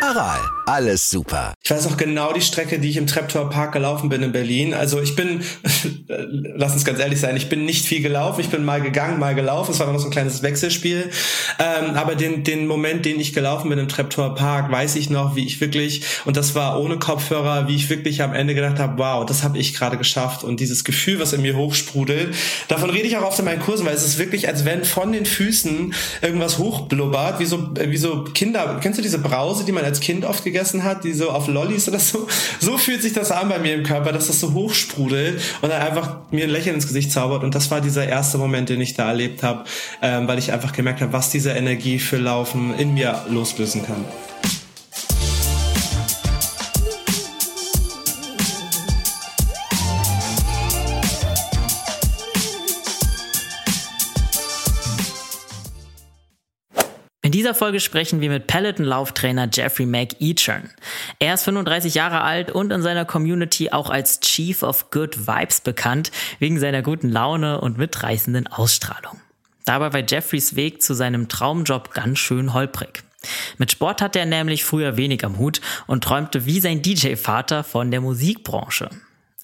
Aral, alles super. Ich weiß auch genau die Strecke, die ich im Treptower Park gelaufen bin in Berlin. Also ich bin, lass uns ganz ehrlich sein, ich bin nicht viel gelaufen. Ich bin mal gegangen, mal gelaufen. Es war noch so ein kleines Wechselspiel. Ähm, aber den, den Moment, den ich gelaufen bin im Treptower Park, weiß ich noch, wie ich wirklich, und das war ohne Kopfhörer, wie ich wirklich am Ende gedacht habe, wow, das habe ich gerade geschafft. Und dieses Gefühl, was in mir hochsprudelt, davon rede ich auch oft in meinen Kursen, weil es ist wirklich, als wenn von den Füßen irgendwas hochblubbert, wie so, wie so Kinder, kennst du diese Brause, die man als Kind oft gegessen hat, die so auf Lollis oder so. So fühlt sich das an bei mir im Körper, dass das so hochsprudelt und dann einfach mir ein Lächeln ins Gesicht zaubert. Und das war dieser erste Moment, den ich da erlebt habe, ähm, weil ich einfach gemerkt habe, was diese Energie für Laufen in mir loslösen kann. Dieser Folge sprechen wir mit Peloton-Lauftrainer Jeffrey McEachern. Er ist 35 Jahre alt und in seiner Community auch als Chief of Good Vibes bekannt, wegen seiner guten Laune und mitreißenden Ausstrahlung. Dabei war Jeffreys Weg zu seinem Traumjob ganz schön holprig. Mit Sport hatte er nämlich früher wenig am Hut und träumte wie sein DJ-Vater von der Musikbranche.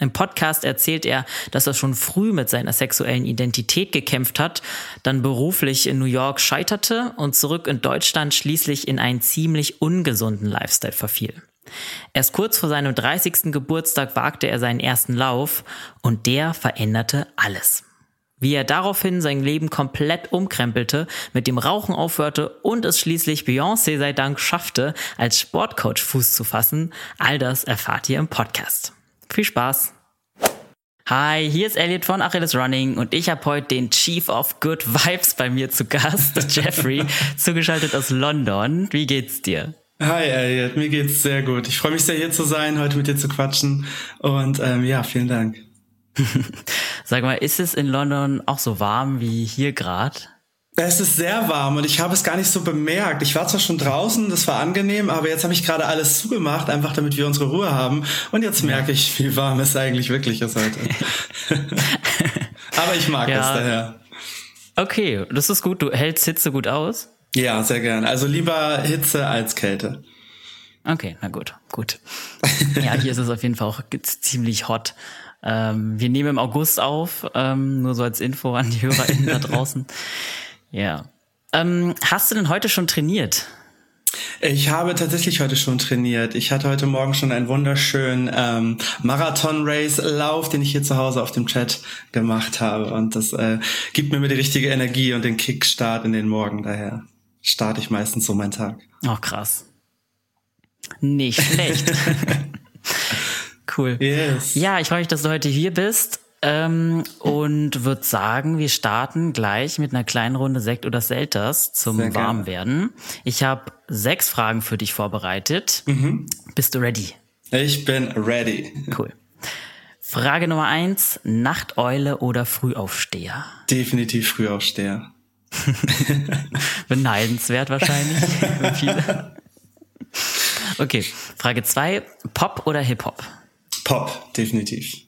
Im Podcast erzählt er, dass er schon früh mit seiner sexuellen Identität gekämpft hat, dann beruflich in New York scheiterte und zurück in Deutschland schließlich in einen ziemlich ungesunden Lifestyle verfiel. Erst kurz vor seinem 30. Geburtstag wagte er seinen ersten Lauf und der veränderte alles. Wie er daraufhin sein Leben komplett umkrempelte, mit dem Rauchen aufhörte und es schließlich Beyoncé sei Dank schaffte, als Sportcoach Fuß zu fassen, all das erfahrt ihr im Podcast. Viel Spaß! Hi, hier ist Elliot von Achilles Running und ich habe heute den Chief of Good Vibes bei mir zu Gast, Jeffrey, zugeschaltet aus London. Wie geht's dir? Hi Elliot, mir geht's sehr gut. Ich freue mich sehr hier zu sein, heute mit dir zu quatschen und ähm, ja, vielen Dank. Sag mal, ist es in London auch so warm wie hier gerade? Es ist sehr warm und ich habe es gar nicht so bemerkt. Ich war zwar schon draußen, das war angenehm, aber jetzt habe ich gerade alles zugemacht, einfach damit wir unsere Ruhe haben. Und jetzt merke ich, wie warm es eigentlich wirklich ist heute. aber ich mag ja. es daher. Okay, das ist gut. Du hältst Hitze gut aus? Ja, sehr gern. Also lieber Hitze als Kälte. Okay, na gut, gut. Ja, hier ist es auf jeden Fall auch ziemlich hot. Ähm, wir nehmen im August auf, ähm, nur so als Info an die HörerInnen da draußen. Ja. Ähm, hast du denn heute schon trainiert? Ich habe tatsächlich heute schon trainiert. Ich hatte heute Morgen schon einen wunderschönen ähm, Marathon-Race-Lauf, den ich hier zu Hause auf dem Chat gemacht habe. Und das äh, gibt mir die richtige Energie und den Kickstart in den Morgen. Daher starte ich meistens so meinen Tag. Oh, krass. Nicht schlecht. cool. Yes. Ja, ich freue mich, dass du heute hier bist. Ähm, und würde sagen, wir starten gleich mit einer kleinen Runde Sekt oder Selters zum Warmwerden. Ich habe sechs Fragen für dich vorbereitet. Mhm. Bist du ready? Ich bin ready. Cool. Frage Nummer eins, Nachteule oder Frühaufsteher? Definitiv Frühaufsteher. Beneidenswert wahrscheinlich. Okay, Frage zwei, Pop oder Hip-Hop? Pop, definitiv.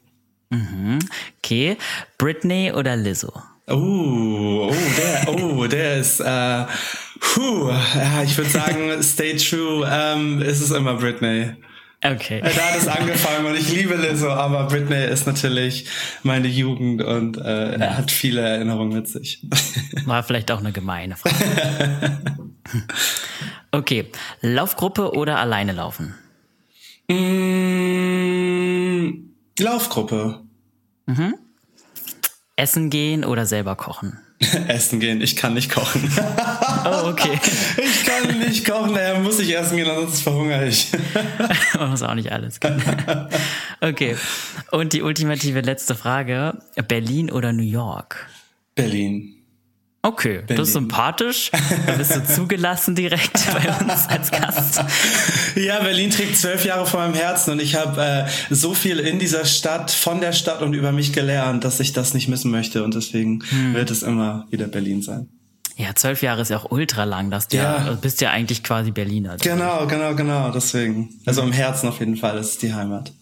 Mhm. Okay. Britney oder Lizzo? Oh, oh, der, oh, der ist, äh, puh, ja, ich würde sagen, stay true, ähm, ist es immer Britney. Okay. Da hat es angefangen und ich liebe Lizzo, aber Britney ist natürlich meine Jugend und äh, ja. hat viele Erinnerungen mit sich. War vielleicht auch eine gemeine Frage. okay. Laufgruppe oder alleine laufen? Mmh Laufgruppe. Mhm. Essen gehen oder selber kochen? essen gehen, ich kann nicht kochen. oh, okay. Ich kann nicht kochen, daher muss ich essen gehen, ansonsten verhungere ich. Man muss auch nicht alles können. Okay. Und die ultimative letzte Frage. Berlin oder New York? Berlin. Okay, Berlin. das ist sympathisch. Da bist du zugelassen direkt bei uns als Gast. Ja, Berlin trägt zwölf Jahre vor meinem Herzen und ich habe äh, so viel in dieser Stadt, von der Stadt und über mich gelernt, dass ich das nicht missen möchte und deswegen hm. wird es immer wieder Berlin sein. Ja, zwölf Jahre ist ja auch ultra lang. Dass du ja. ja bist ja eigentlich quasi Berliner. Genau, genau, genau. Deswegen. Also im Herzen auf jeden Fall ist die Heimat.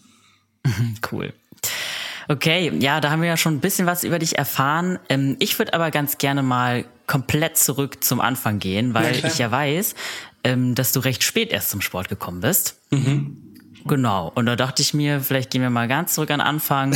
cool. Okay, ja, da haben wir ja schon ein bisschen was über dich erfahren. Ähm, ich würde aber ganz gerne mal komplett zurück zum Anfang gehen, weil ja, ich ja weiß, ähm, dass du recht spät erst zum Sport gekommen bist. Mhm. Genau. Und da dachte ich mir, vielleicht gehen wir mal ganz zurück an Anfang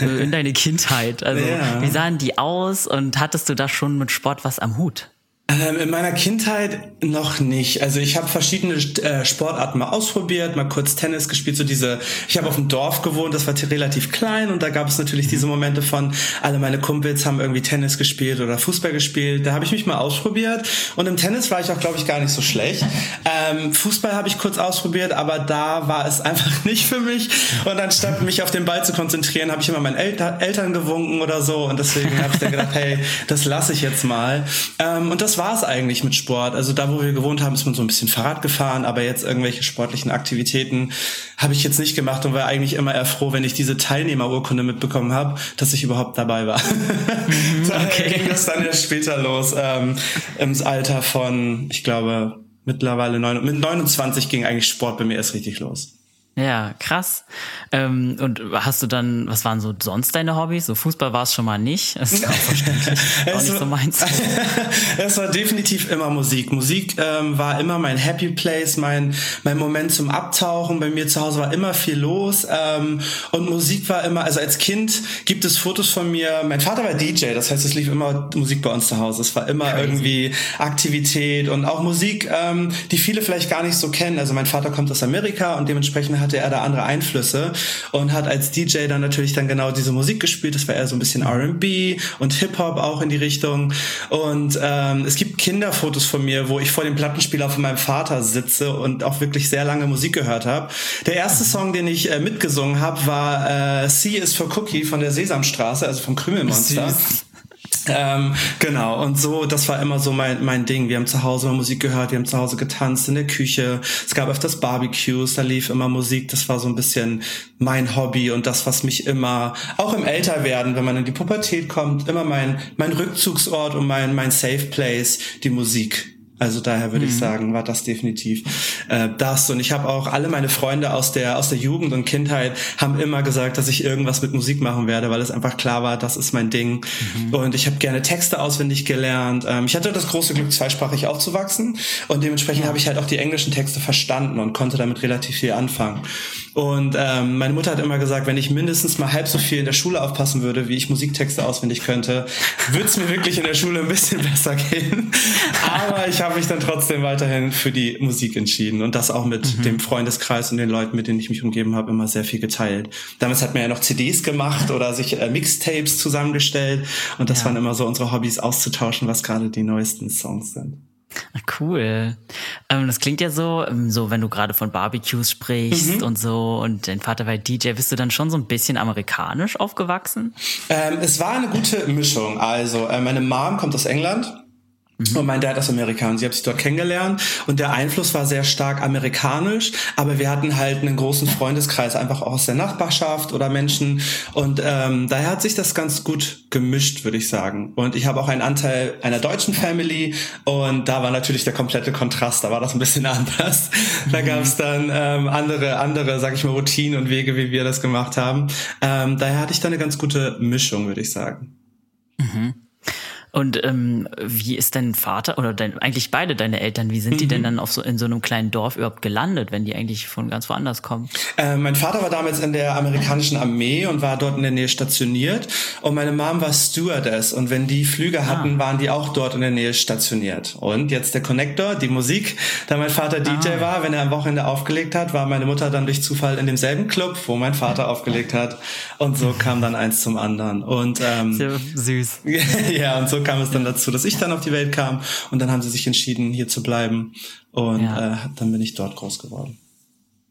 äh, in deine Kindheit. Also, ja. wie sahen die aus und hattest du da schon mit Sport was am Hut? Ähm, in meiner Kindheit noch nicht. Also ich habe verschiedene äh, Sportarten mal ausprobiert, mal kurz Tennis gespielt. So diese, ich habe auf dem Dorf gewohnt, das war relativ klein und da gab es natürlich diese Momente von, alle meine Kumpels haben irgendwie Tennis gespielt oder Fußball gespielt. Da habe ich mich mal ausprobiert und im Tennis war ich auch, glaube ich, gar nicht so schlecht. Ähm, Fußball habe ich kurz ausprobiert, aber da war es einfach nicht für mich. Und anstatt mich auf den Ball zu konzentrieren, habe ich immer meinen Elter Eltern gewunken oder so und deswegen habe ich dann gedacht, hey, das lasse ich jetzt mal. Ähm, und das war es eigentlich mit Sport. Also da, wo wir gewohnt haben, ist man so ein bisschen Fahrrad gefahren, aber jetzt irgendwelche sportlichen Aktivitäten habe ich jetzt nicht gemacht und war eigentlich immer eher froh, wenn ich diese Teilnehmerurkunde mitbekommen habe, dass ich überhaupt dabei war. Mhm, okay. da ging das dann erst später los, ähm, im Alter von, ich glaube, mittlerweile neun, mit 29 ging eigentlich Sport bei mir erst richtig los. Ja, krass. Ähm, und hast du dann, was waren so sonst deine Hobbys? So Fußball war es schon mal nicht. Das ist auch verständlich. auch nicht so meins. es war definitiv immer Musik. Musik ähm, war immer mein Happy Place, mein, mein Moment zum Abtauchen. Bei mir zu Hause war immer viel los. Ähm, und Musik war immer, also als Kind gibt es Fotos von mir. Mein Vater war DJ, das heißt, es lief immer Musik bei uns zu Hause. Es war immer Crazy. irgendwie Aktivität und auch Musik, ähm, die viele vielleicht gar nicht so kennen. Also mein Vater kommt aus Amerika und dementsprechend hatte er da andere Einflüsse und hat als DJ dann natürlich dann genau diese Musik gespielt. Das war eher so ein bisschen R&B und Hip-Hop auch in die Richtung. Und ähm, es gibt Kinderfotos von mir, wo ich vor dem Plattenspieler von meinem Vater sitze und auch wirklich sehr lange Musik gehört habe. Der erste Song, den ich äh, mitgesungen habe, war äh, C is for Cookie von der Sesamstraße, also vom Krümelmonster. Süß. Ähm, genau, und so, das war immer so mein, mein Ding. Wir haben zu Hause immer Musik gehört, wir haben zu Hause getanzt in der Küche. Es gab öfters Barbecues, da lief immer Musik. Das war so ein bisschen mein Hobby und das, was mich immer, auch im Älterwerden, wenn man in die Pubertät kommt, immer mein, mein Rückzugsort und mein, mein Safe Place, die Musik. Also daher würde mhm. ich sagen, war das definitiv äh, das. Und ich habe auch alle meine Freunde aus der aus der Jugend und Kindheit haben immer gesagt, dass ich irgendwas mit Musik machen werde, weil es einfach klar war, das ist mein Ding. Mhm. Und ich habe gerne Texte auswendig gelernt. Ähm, ich hatte das große Glück, zweisprachig aufzuwachsen und dementsprechend ja. habe ich halt auch die englischen Texte verstanden und konnte damit relativ viel anfangen. Und ähm, meine Mutter hat immer gesagt, wenn ich mindestens mal halb so viel in der Schule aufpassen würde, wie ich Musiktexte auswendig könnte, würde es mir wirklich in der Schule ein bisschen besser gehen. Aber ich habe mich dann trotzdem weiterhin für die Musik entschieden und das auch mit mhm. dem Freundeskreis und den Leuten, mit denen ich mich umgeben habe, immer sehr viel geteilt. Damals hat man ja noch CDs gemacht oder sich äh, Mixtapes zusammengestellt und das ja. waren immer so unsere Hobbys auszutauschen, was gerade die neuesten Songs sind. Cool. Ähm, das klingt ja so, ähm, so wenn du gerade von Barbecues sprichst mhm. und so und dein Vater war DJ, bist du dann schon so ein bisschen amerikanisch aufgewachsen? Ähm, es war eine gute Mischung. Also äh, meine Mom kommt aus England Mhm. Und mein Dad ist Amerikaner. und Sie hat sich dort kennengelernt und der Einfluss war sehr stark amerikanisch, aber wir hatten halt einen großen Freundeskreis, einfach auch aus der Nachbarschaft oder Menschen und ähm, daher hat sich das ganz gut gemischt, würde ich sagen. Und ich habe auch einen Anteil einer deutschen Family und da war natürlich der komplette Kontrast, da war das ein bisschen anders. Da mhm. gab es dann ähm, andere, andere, sag ich mal, Routinen und Wege, wie wir das gemacht haben. Ähm, daher hatte ich da eine ganz gute Mischung, würde ich sagen. Mhm. Und ähm, wie ist dein Vater oder dein, eigentlich beide deine Eltern, wie sind mhm. die denn mhm. dann auf so in so einem kleinen Dorf überhaupt gelandet, wenn die eigentlich von ganz woanders kommen? Äh, mein Vater war damals in der amerikanischen Armee und war dort in der Nähe stationiert und meine Mom war Stewardess und wenn die Flüge ah. hatten, waren die auch dort in der Nähe stationiert. Und jetzt der Connector, die Musik, da mein Vater DJ ah. war, wenn er am Wochenende aufgelegt hat, war meine Mutter dann durch Zufall in demselben Club, wo mein Vater aufgelegt hat und so kam dann eins zum anderen. Und ähm, so süß. ja, und so kam es dann dazu, dass ich dann auf die Welt kam und dann haben sie sich entschieden, hier zu bleiben und ja. äh, dann bin ich dort groß geworden.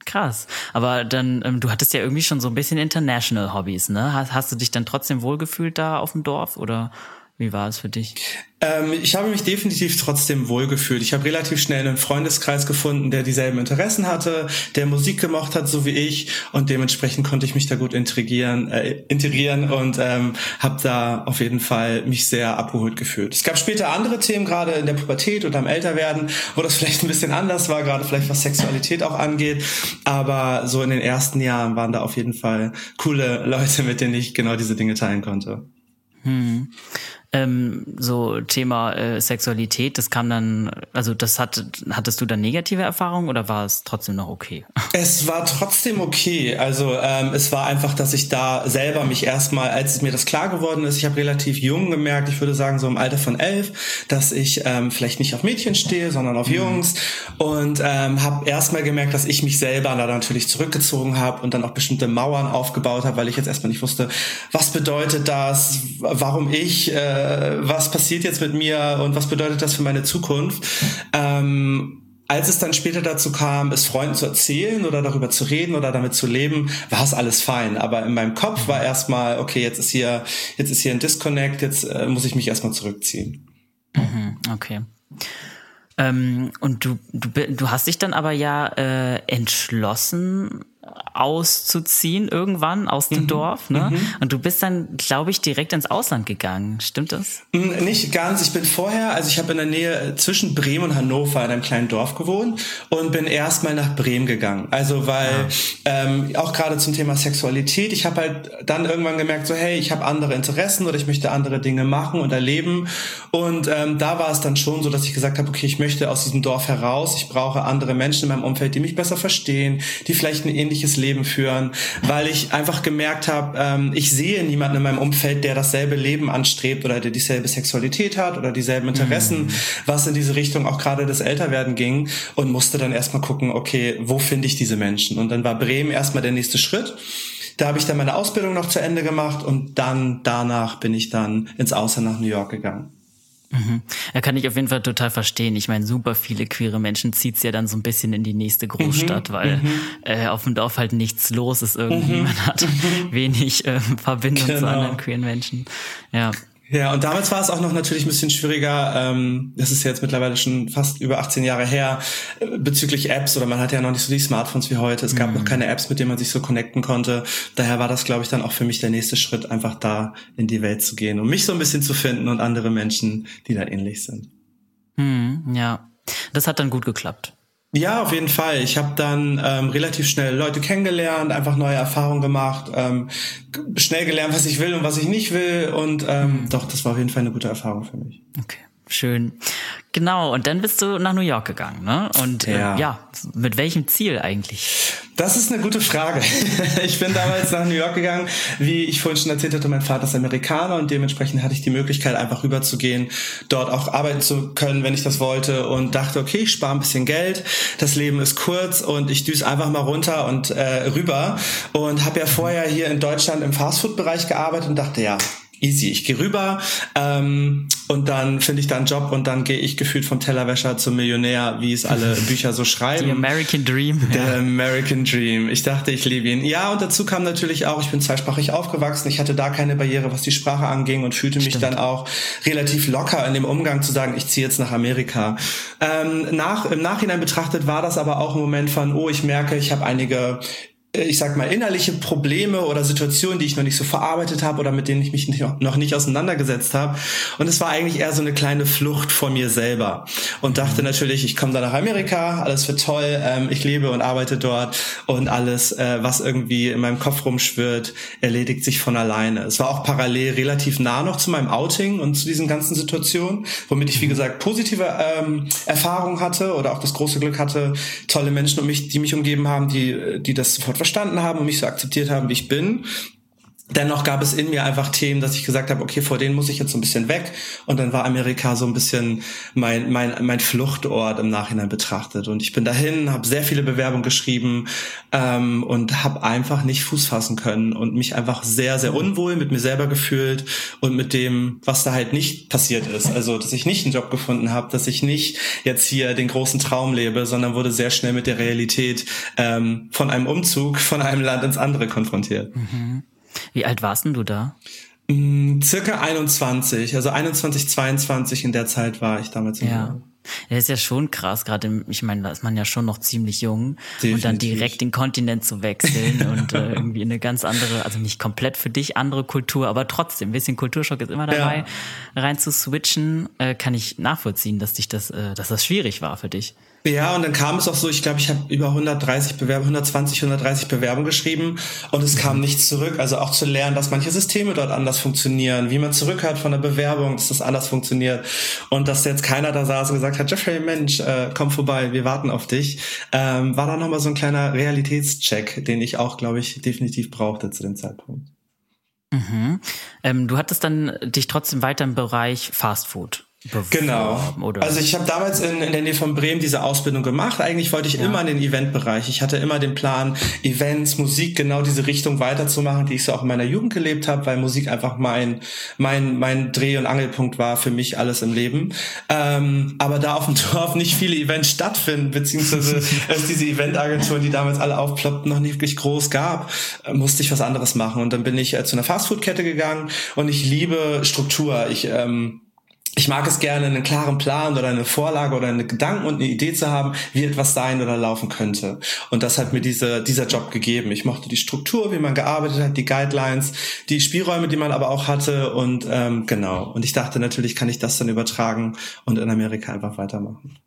Krass. Aber dann, ähm, du hattest ja irgendwie schon so ein bisschen international Hobbys, ne? Hast, hast du dich dann trotzdem wohlgefühlt da auf dem Dorf oder Wie war es für dich? Ähm, ich habe mich definitiv trotzdem wohlgefühlt. Ich habe relativ schnell einen Freundeskreis gefunden, der dieselben Interessen hatte, der Musik gemocht hat, so wie ich, und dementsprechend konnte ich mich da gut integrieren, äh, integrieren und ähm, habe da auf jeden Fall mich sehr abgeholt gefühlt. Es gab später andere Themen, gerade in der Pubertät oder am Älterwerden, wo das vielleicht ein bisschen anders war, gerade vielleicht was Sexualität auch angeht. Aber so in den ersten Jahren waren da auf jeden Fall coole Leute, mit denen ich genau diese Dinge teilen konnte. Hm ähm, so Thema äh, Sexualität, das kam dann, also das hat, hattest du dann negative Erfahrungen oder war es trotzdem noch okay? Es war trotzdem okay. Also ähm, es war einfach, dass ich da selber mich erstmal, als mir das klar geworden ist, ich habe relativ jung gemerkt, ich würde sagen so im Alter von elf, dass ich ähm, vielleicht nicht auf Mädchen stehe, sondern auf mhm. Jungs und ähm, habe erstmal gemerkt, dass ich mich selber da natürlich zurückgezogen habe und dann auch bestimmte Mauern aufgebaut habe, weil ich jetzt erstmal nicht wusste, was bedeutet das, warum ich äh, äh, was passiert jetzt mit mir und was bedeutet das für meine Zukunft. Ähm, als es dann später dazu kam, es Freunden zu erzählen oder darüber zu reden oder damit zu leben, war es alles fein. Aber in meinem Kopf war erstmal, okay, jetzt ist hier, jetzt ist hier ein Disconnect, jetzt äh, muss ich mich erstmal zurückziehen. Mhm, okay. Ähm, und du, du, du hast dich dann aber ja äh, entschlossen, auszuziehen irgendwann aus dem mhm. Dorf, ne? Mhm. Und du bist dann, glaube ich, direkt ins Ausland gegangen. Stimmt das? Mm, nicht ganz. Ich bin vorher, also ich habe in der Nähe äh, zwischen Bremen und Hannover in einem kleinen Dorf gewohnt und bin erstmal nach Bremen gegangen. Also weil ja. ähm, auch gerade zum Thema Sexualität, ich habe halt dann irgendwann gemerkt, so hey, ich habe andere Interessen oder ich möchte andere Dinge machen und erleben. Und ähm, da war es dann schon so, dass ich gesagt habe, okay, ich möchte aus diesem Dorf heraus. Ich brauche andere Menschen in meinem Umfeld, die mich besser verstehen, die vielleicht ein ähnliches Leben führen, weil ich einfach gemerkt habe, ähm, ich sehe niemanden in meinem Umfeld, der dasselbe Leben anstrebt oder der dieselbe Sexualität hat oder dieselben Interessen, mhm. was in diese Richtung auch gerade das Älterwerden ging und musste dann erstmal gucken, okay, wo finde ich diese Menschen? Und dann war Bremen erstmal der nächste Schritt. Da habe ich dann meine Ausbildung noch zu Ende gemacht und dann danach bin ich dann ins Ausland nach New York gegangen. Mhm. Ja, kann ich auf jeden Fall total verstehen. Ich meine, super viele queere Menschen zieht's ja dann so ein bisschen in die nächste Großstadt, mhm. weil mhm. Äh, auf dem Dorf halt nichts los ist irgendwie. Mhm. Man hat mhm. wenig äh, Verbindung genau. zu anderen queeren Menschen. Ja. Ja, und damals war es auch noch natürlich ein bisschen schwieriger. Ähm, das ist jetzt mittlerweile schon fast über 18 Jahre her äh, bezüglich Apps oder man hatte ja noch nicht so die Smartphones wie heute. Es gab mhm. noch keine Apps, mit denen man sich so connecten konnte. Daher war das, glaube ich, dann auch für mich der nächste Schritt, einfach da in die Welt zu gehen, um mich so ein bisschen zu finden und andere Menschen, die da ähnlich sind. Mhm, ja, das hat dann gut geklappt. Ja, auf jeden Fall. Ich habe dann ähm, relativ schnell Leute kennengelernt, einfach neue Erfahrungen gemacht, ähm, schnell gelernt, was ich will und was ich nicht will. Und ähm, mhm. doch, das war auf jeden Fall eine gute Erfahrung für mich. Okay. Schön. Genau, und dann bist du nach New York gegangen, ne? Und äh, ja. Äh, ja, mit welchem Ziel eigentlich? Das ist eine gute Frage. Ich bin damals nach New York gegangen. Wie ich vorhin schon erzählt hatte, mein Vater ist Amerikaner und dementsprechend hatte ich die Möglichkeit, einfach rüberzugehen, dort auch arbeiten zu können, wenn ich das wollte und dachte, okay, ich spare ein bisschen Geld, das Leben ist kurz und ich düse einfach mal runter und äh, rüber und habe ja vorher hier in Deutschland im Fastfood-Bereich gearbeitet und dachte, ja, easy. Ich gehe rüber ähm, und dann finde ich da einen Job und dann gehe ich gefühlt vom Tellerwäscher zum Millionär, wie es alle Bücher so schreiben. The American Dream. Der ja. American Dream. Ich dachte, ich liebe ihn. Ja, und dazu kam natürlich auch, ich bin zweisprachig aufgewachsen. Ich hatte da keine Barriere, was die Sprache anging und fühlte mich Stimmt. dann auch relativ locker in dem Umgang zu sagen, ich ziehe jetzt nach Amerika. Ähm, nach, Im Nachhinein betrachtet war das aber auch ein Moment von, oh, ich merke, ich habe einige ich sag mal, innerliche Probleme oder Situationen, die ich noch nicht so verarbeitet habe oder mit denen ich mich noch nicht auseinandergesetzt habe. Und es war eigentlich eher so eine kleine Flucht vor mir selber. Und dachte natürlich, ich komme da nach Amerika, alles wird toll, ähm, ich lebe und arbeite dort und alles, äh, was irgendwie in meinem Kopf rumschwirrt, erledigt sich von alleine. Es war auch parallel relativ nah noch zu meinem Outing und zu diesen ganzen Situationen, womit ich, wie gesagt, positive ähm, Erfahrungen hatte oder auch das große Glück hatte, tolle Menschen um mich, die mich umgeben haben, die, die das sofort verstanden haben und mich so akzeptiert haben, wie ich bin. Dennoch gab es in mir einfach Themen, dass ich gesagt habe, okay, vor denen muss ich jetzt so ein bisschen weg. Und dann war Amerika so ein bisschen mein, mein, mein Fluchtort im Nachhinein betrachtet. Und ich bin dahin, habe sehr viele Bewerbungen geschrieben ähm, und habe einfach nicht Fuß fassen können und mich einfach sehr, sehr unwohl mit mir selber gefühlt und mit dem, was da halt nicht passiert ist. Also, dass ich nicht einen Job gefunden habe, dass ich nicht jetzt hier den großen Traum lebe, sondern wurde sehr schnell mit der Realität ähm, von einem Umzug von einem Land ins andere konfrontiert. Mhm. Wie alt warst denn du da? Mm, circa 21, also 21, 22 in der Zeit war ich damals ja. Das ist ja schon krass, gerade ich meine, da ist man ja schon noch ziemlich jung Definitiv. und dann direkt den Kontinent zu wechseln und äh, irgendwie eine ganz andere, also nicht komplett für dich andere Kultur, aber trotzdem, ein bisschen Kulturschock ist immer dabei, ja. rein zu switchen, äh, kann ich nachvollziehen, dass dich das, äh, dass das schwierig war für dich. Ja, und dann kam es auch so, ich glaube, ich habe über 130 Bewerbungen, 120, 130 Bewerbungen geschrieben und es kam nichts zurück. Also auch zu lernen, dass manche Systeme dort anders funktionieren, wie man zurückhört von der Bewerbung, dass das anders funktioniert und dass jetzt keiner da saß und gesagt hat, Jeffrey, Mensch, äh, komm vorbei, wir warten auf dich, ähm, war dann nochmal so ein kleiner Realitätscheck, den ich auch, glaube ich, definitiv brauchte zu dem Zeitpunkt. Mhm. Ähm, du hattest dann dich trotzdem weiter im Bereich Fast Food Genau. Oder? Also ich habe damals in, in der Nähe von Bremen diese Ausbildung gemacht. Eigentlich wollte ich ja. immer in den Eventbereich. Ich hatte immer den Plan, Events, Musik, genau diese Richtung weiterzumachen, die ich so auch in meiner Jugend gelebt habe, weil Musik einfach mein mein mein Dreh- und Angelpunkt war für mich alles im Leben. Ähm, aber da auf dem Dorf nicht viele Events stattfinden, beziehungsweise es diese Eventagenturen, die damals alle aufploppten, noch nicht wirklich groß gab, äh, musste ich was anderes machen. Und dann bin ich äh, zu einer Fastfood-Kette gegangen und ich liebe Struktur. Ich ähm, ich mag es gerne, einen klaren Plan oder eine Vorlage oder eine Gedanken und eine Idee zu haben, wie etwas sein oder laufen könnte. Und das hat mir diese, dieser Job gegeben. Ich mochte die Struktur, wie man gearbeitet hat, die Guidelines, die Spielräume, die man aber auch hatte. Und ähm, genau. Und ich dachte natürlich, kann ich das dann übertragen und in Amerika einfach weitermachen.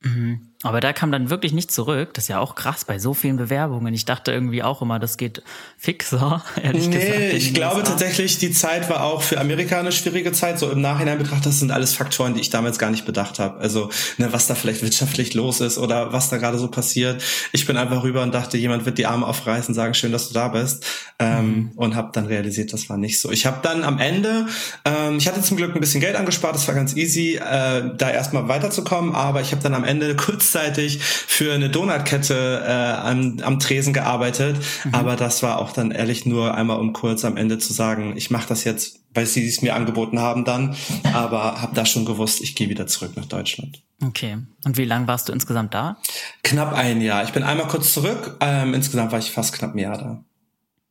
Mhm. Aber da kam dann wirklich nicht zurück. Das ist ja auch krass bei so vielen Bewerbungen. Ich dachte irgendwie auch immer, das geht fixer, ehrlich nee, gesagt. Ich glaube tatsächlich, die Zeit war auch für Amerika eine schwierige Zeit. So im Nachhinein betrachtet, das sind alles Faktoren, die ich damals gar nicht bedacht habe. Also, ne, was da vielleicht wirtschaftlich los ist oder was da gerade so passiert. Ich bin einfach rüber und dachte, jemand wird die Arme aufreißen, sagen, schön, dass du da bist. Ähm, mhm. Und habe dann realisiert, das war nicht so. Ich habe dann am Ende, ähm, ich hatte zum Glück ein bisschen Geld angespart, das war ganz easy, äh, da erstmal weiterzukommen. Aber ich habe dann am Ende kurz kurzzeitig für eine Donutkette äh, am, am Tresen gearbeitet, mhm. aber das war auch dann ehrlich nur einmal um kurz am Ende zu sagen, ich mache das jetzt, weil sie es mir angeboten haben dann, aber habe da schon gewusst, ich gehe wieder zurück nach Deutschland. Okay. Und wie lange warst du insgesamt da? Knapp ein Jahr. Ich bin einmal kurz zurück. Ähm, insgesamt war ich fast knapp ein Jahr da.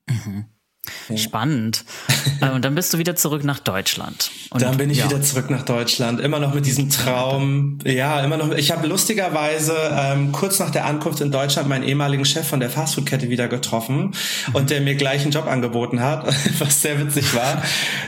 Mhm. Ja. Spannend. Äh, und dann bist du wieder zurück nach Deutschland. Und dann bin ich ja. wieder zurück nach Deutschland. Immer noch mit diesem Traum. Ja, immer noch. Ich habe lustigerweise ähm, kurz nach der Ankunft in Deutschland meinen ehemaligen Chef von der Fastfood-Kette wieder getroffen und der mir gleich einen Job angeboten hat, was sehr witzig war.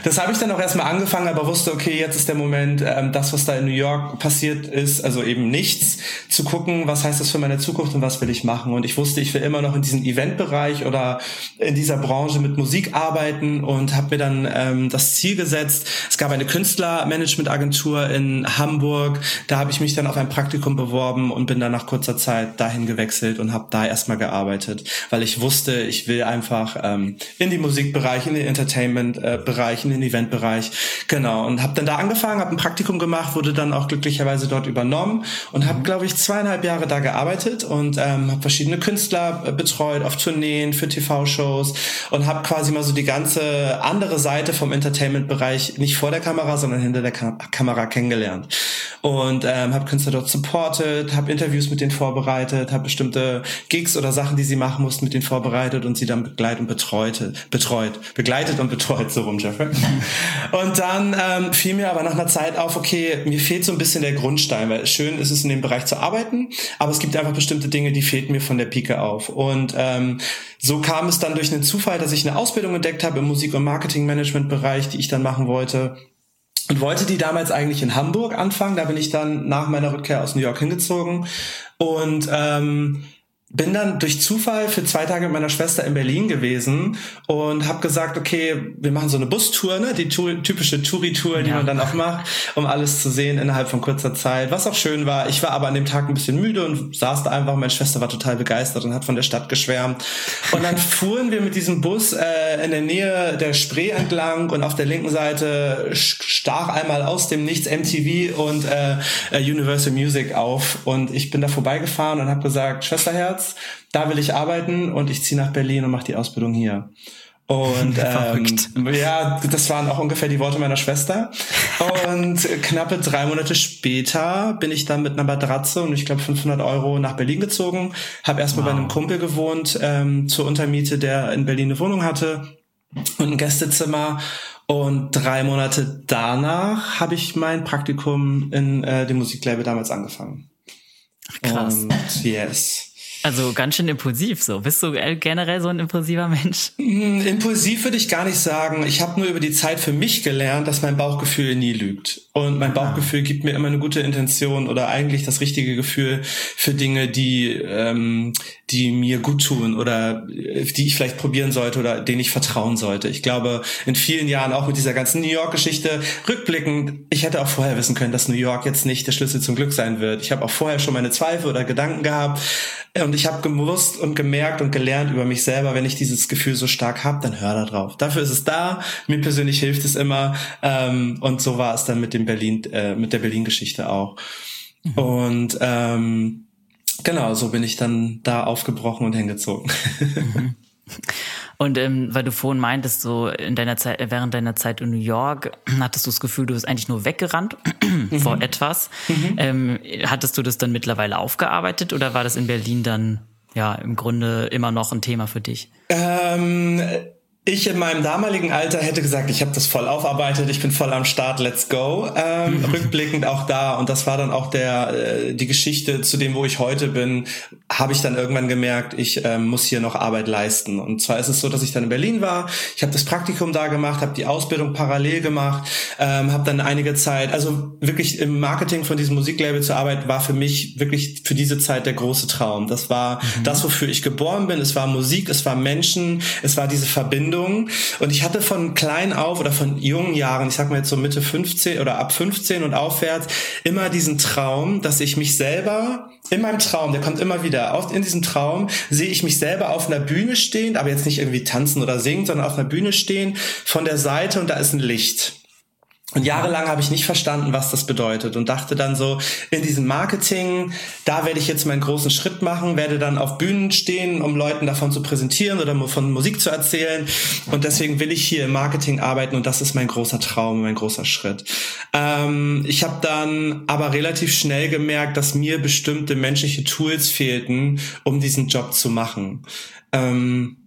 Das habe ich dann auch erstmal angefangen, aber wusste, okay, jetzt ist der Moment, ähm, das, was da in New York passiert ist, also eben nichts, zu gucken, was heißt das für meine Zukunft und was will ich machen. Und ich wusste, ich will immer noch in diesem Eventbereich oder in dieser Branche mit Musik arbeiten und habe mir dann ähm, das Ziel gesetzt. Es gab eine Künstlermanagementagentur in Hamburg. Da habe ich mich dann auf ein Praktikum beworben und bin dann nach kurzer Zeit dahin gewechselt und habe da erstmal gearbeitet, weil ich wusste, ich will einfach ähm, in die Musikbereich, in den Entertainment-Bereich, in den Eventbereich. Genau. Und habe dann da angefangen, habe ein Praktikum gemacht, wurde dann auch glücklicherweise dort übernommen und habe, glaube ich, zweieinhalb Jahre da gearbeitet und ähm, habe verschiedene Künstler betreut auf Tourneen für TV-Shows und habe quasi mal so die ganze andere Seite vom Entertainment-Bereich nicht vor der Kamera, sondern hinter der Kam Kamera kennengelernt. Und ähm, habe Künstler dort supportet, habe Interviews mit denen vorbereitet, habe bestimmte Gigs oder Sachen, die sie machen mussten, mit denen vorbereitet und sie dann begleitet und betreute, betreut, begleitet und betreut, so rum, Jeffrey. und dann ähm, fiel mir aber nach einer Zeit auf, okay, mir fehlt so ein bisschen der Grundstein, weil schön ist es in dem Bereich zu arbeiten, aber es gibt einfach bestimmte Dinge, die fehlten mir von der Pike auf. Und ähm, so kam es dann durch einen Zufall, dass ich eine Ausbildung entdeckt habe im Musik- und Marketing-Management-Bereich, die ich dann machen wollte. Und wollte die damals eigentlich in Hamburg anfangen. Da bin ich dann nach meiner Rückkehr aus New York hingezogen. Und ähm, bin dann durch Zufall für zwei Tage mit meiner Schwester in Berlin gewesen und habe gesagt, okay, wir machen so eine Bustour, ne, die typische Touri-Tour, die ja. man dann auch macht, um alles zu sehen innerhalb von kurzer Zeit, was auch schön war. Ich war aber an dem Tag ein bisschen müde und saß da einfach. Meine Schwester war total begeistert und hat von der Stadt geschwärmt. Und dann fuhren wir mit diesem Bus äh, in der Nähe der Spree entlang und auf der linken Seite stach einmal aus dem Nichts MTV und äh, Universal Music auf und ich bin da vorbeigefahren und habe gesagt, Schwesterherz, Platz, da will ich arbeiten und ich ziehe nach Berlin und mache die Ausbildung hier. Und ähm, ja, das waren auch ungefähr die Worte meiner Schwester. Und knappe drei Monate später bin ich dann mit einer Matratze und ich glaube 500 Euro nach Berlin gezogen. Habe erstmal wow. bei einem Kumpel gewohnt ähm, zur Untermiete, der in Berlin eine Wohnung hatte und ein Gästezimmer Und drei Monate danach habe ich mein Praktikum in äh, dem Musiklabel damals angefangen. Krass. Und yes. Also ganz schön impulsiv so. Bist du generell so ein impulsiver Mensch? Hm, impulsiv würde ich gar nicht sagen. Ich habe nur über die Zeit für mich gelernt, dass mein Bauchgefühl nie lügt. Und mein Bauchgefühl gibt mir immer eine gute Intention oder eigentlich das richtige Gefühl für Dinge, die, ähm, die mir gut tun oder äh, die ich vielleicht probieren sollte oder denen ich vertrauen sollte. Ich glaube, in vielen Jahren, auch mit dieser ganzen New York-Geschichte, rückblickend, ich hätte auch vorher wissen können, dass New York jetzt nicht der Schlüssel zum Glück sein wird. Ich habe auch vorher schon meine Zweifel oder Gedanken gehabt. Und ich habe gewusst und gemerkt und gelernt über mich selber, wenn ich dieses Gefühl so stark habe, dann hör da drauf. Dafür ist es da. Mir persönlich hilft es immer. Ähm, und so war es dann mit dem Berlin, äh, mit der Berlin-Geschichte auch. Mhm. Und ähm, genau, so bin ich dann da aufgebrochen und hingezogen. Mhm. Und ähm, weil du vorhin meintest, so in deiner Zeit, während deiner Zeit in New York, hattest du das Gefühl, du bist eigentlich nur weggerannt mhm. vor etwas. Mhm. Ähm, hattest du das dann mittlerweile aufgearbeitet oder war das in Berlin dann ja im Grunde immer noch ein Thema für dich? Ähm ich in meinem damaligen Alter hätte gesagt, ich habe das voll aufarbeitet, ich bin voll am Start, let's go. Ähm, rückblickend auch da und das war dann auch der äh, die Geschichte zu dem, wo ich heute bin, habe ich dann irgendwann gemerkt, ich ähm, muss hier noch Arbeit leisten. Und zwar ist es so, dass ich dann in Berlin war, ich habe das Praktikum da gemacht, habe die Ausbildung parallel gemacht, ähm, habe dann einige Zeit, also wirklich im Marketing von diesem Musiklabel zu arbeiten, war für mich wirklich für diese Zeit der große Traum. Das war mhm. das, wofür ich geboren bin. Es war Musik, es war Menschen, es war diese Verbindung Verbindung. Und ich hatte von klein auf oder von jungen Jahren, ich sag mal jetzt so Mitte 15 oder ab 15 und aufwärts, immer diesen Traum, dass ich mich selber in meinem Traum, der kommt immer wieder, oft in diesem Traum sehe ich mich selber auf einer Bühne stehen, aber jetzt nicht irgendwie tanzen oder singen, sondern auf einer Bühne stehen, von der Seite und da ist ein Licht. Und jahrelang habe ich nicht verstanden, was das bedeutet und dachte dann so, in diesem Marketing, da werde ich jetzt meinen großen Schritt machen, werde dann auf Bühnen stehen, um Leuten davon zu präsentieren oder von Musik zu erzählen. Und deswegen will ich hier im Marketing arbeiten und das ist mein großer Traum, mein großer Schritt. Ähm, ich habe dann aber relativ schnell gemerkt, dass mir bestimmte menschliche Tools fehlten, um diesen Job zu machen. Ähm,